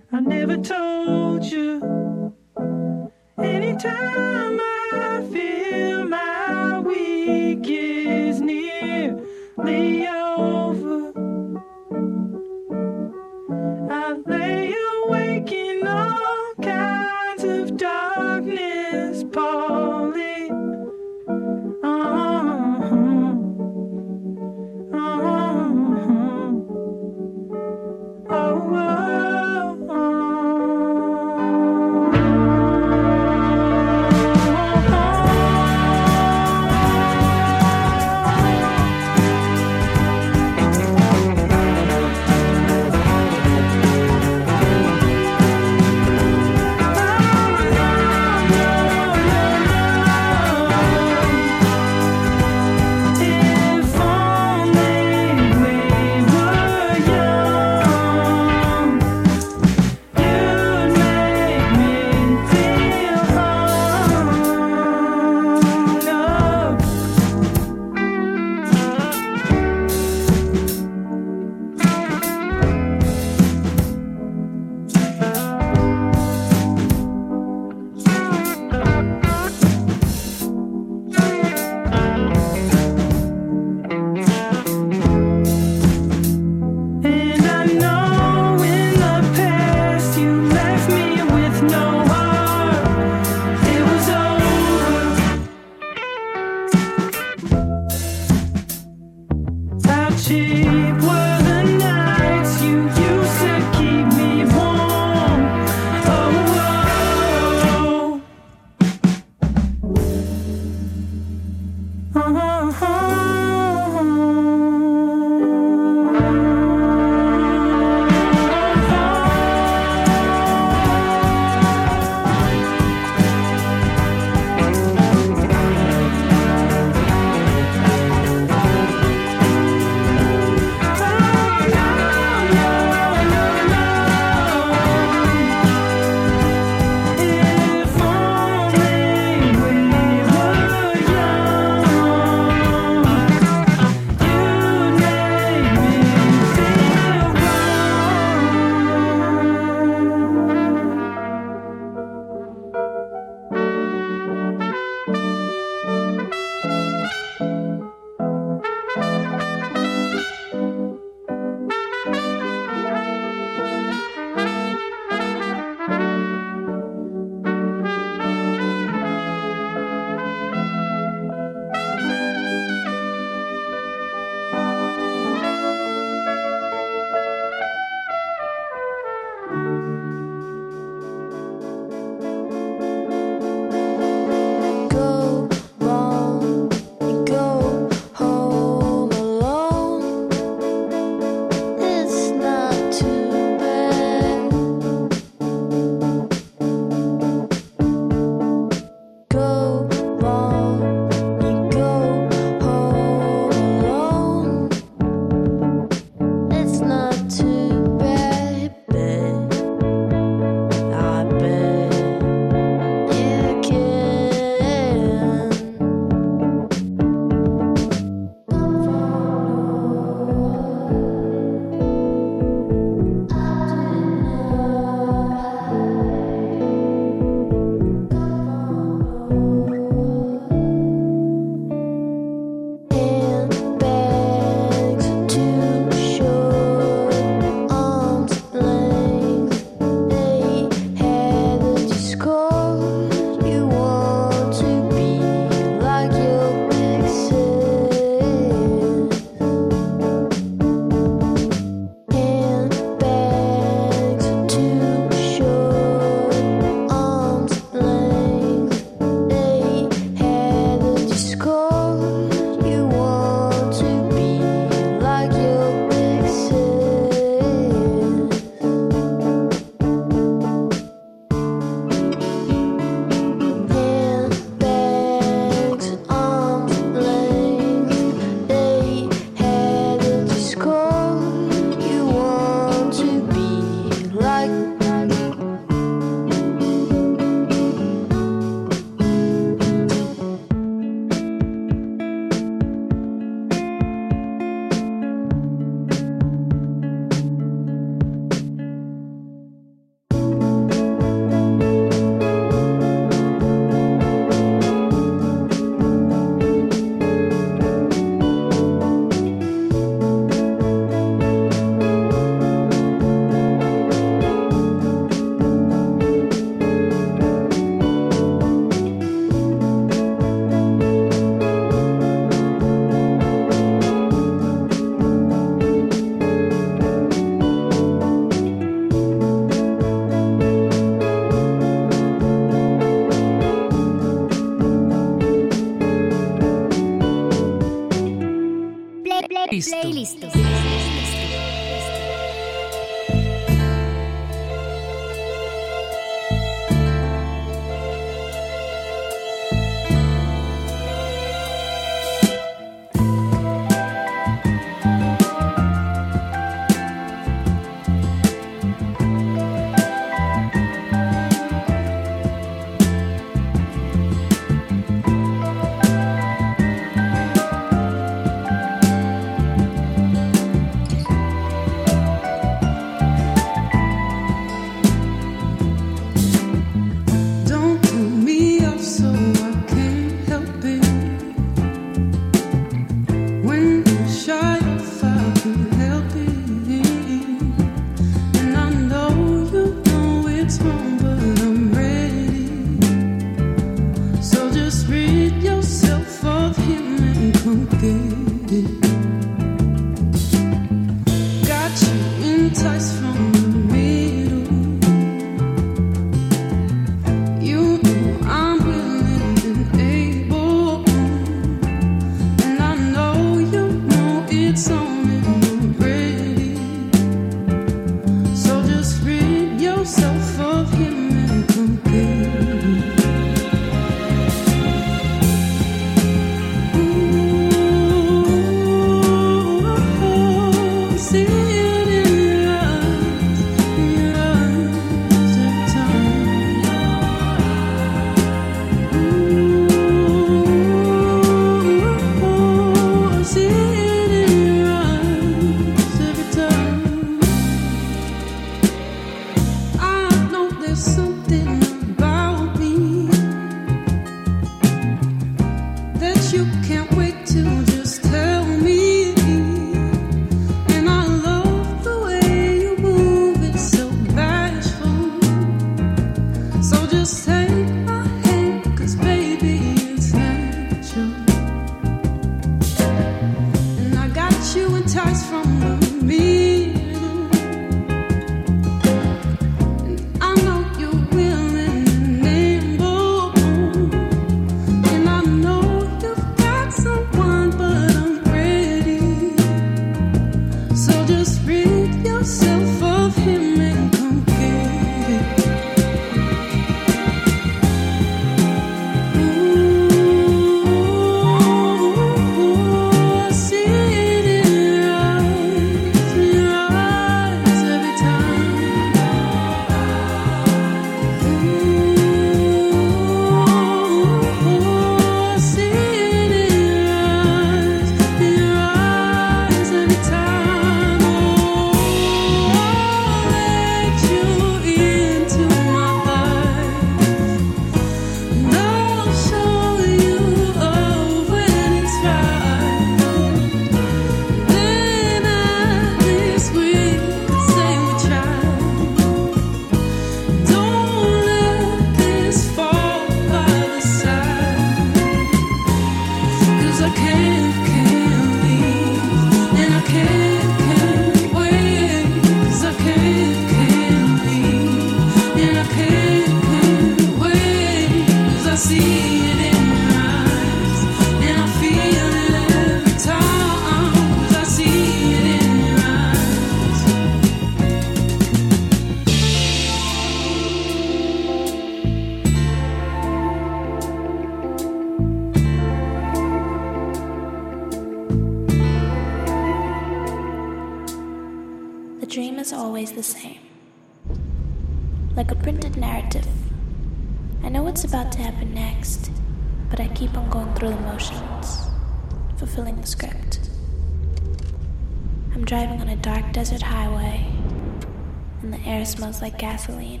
smells like gasoline.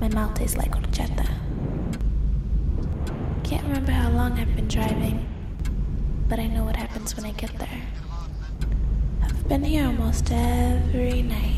My mouth tastes like horchata. Can't remember how long I've been driving, but I know what happens when I get there. I've been here almost every night.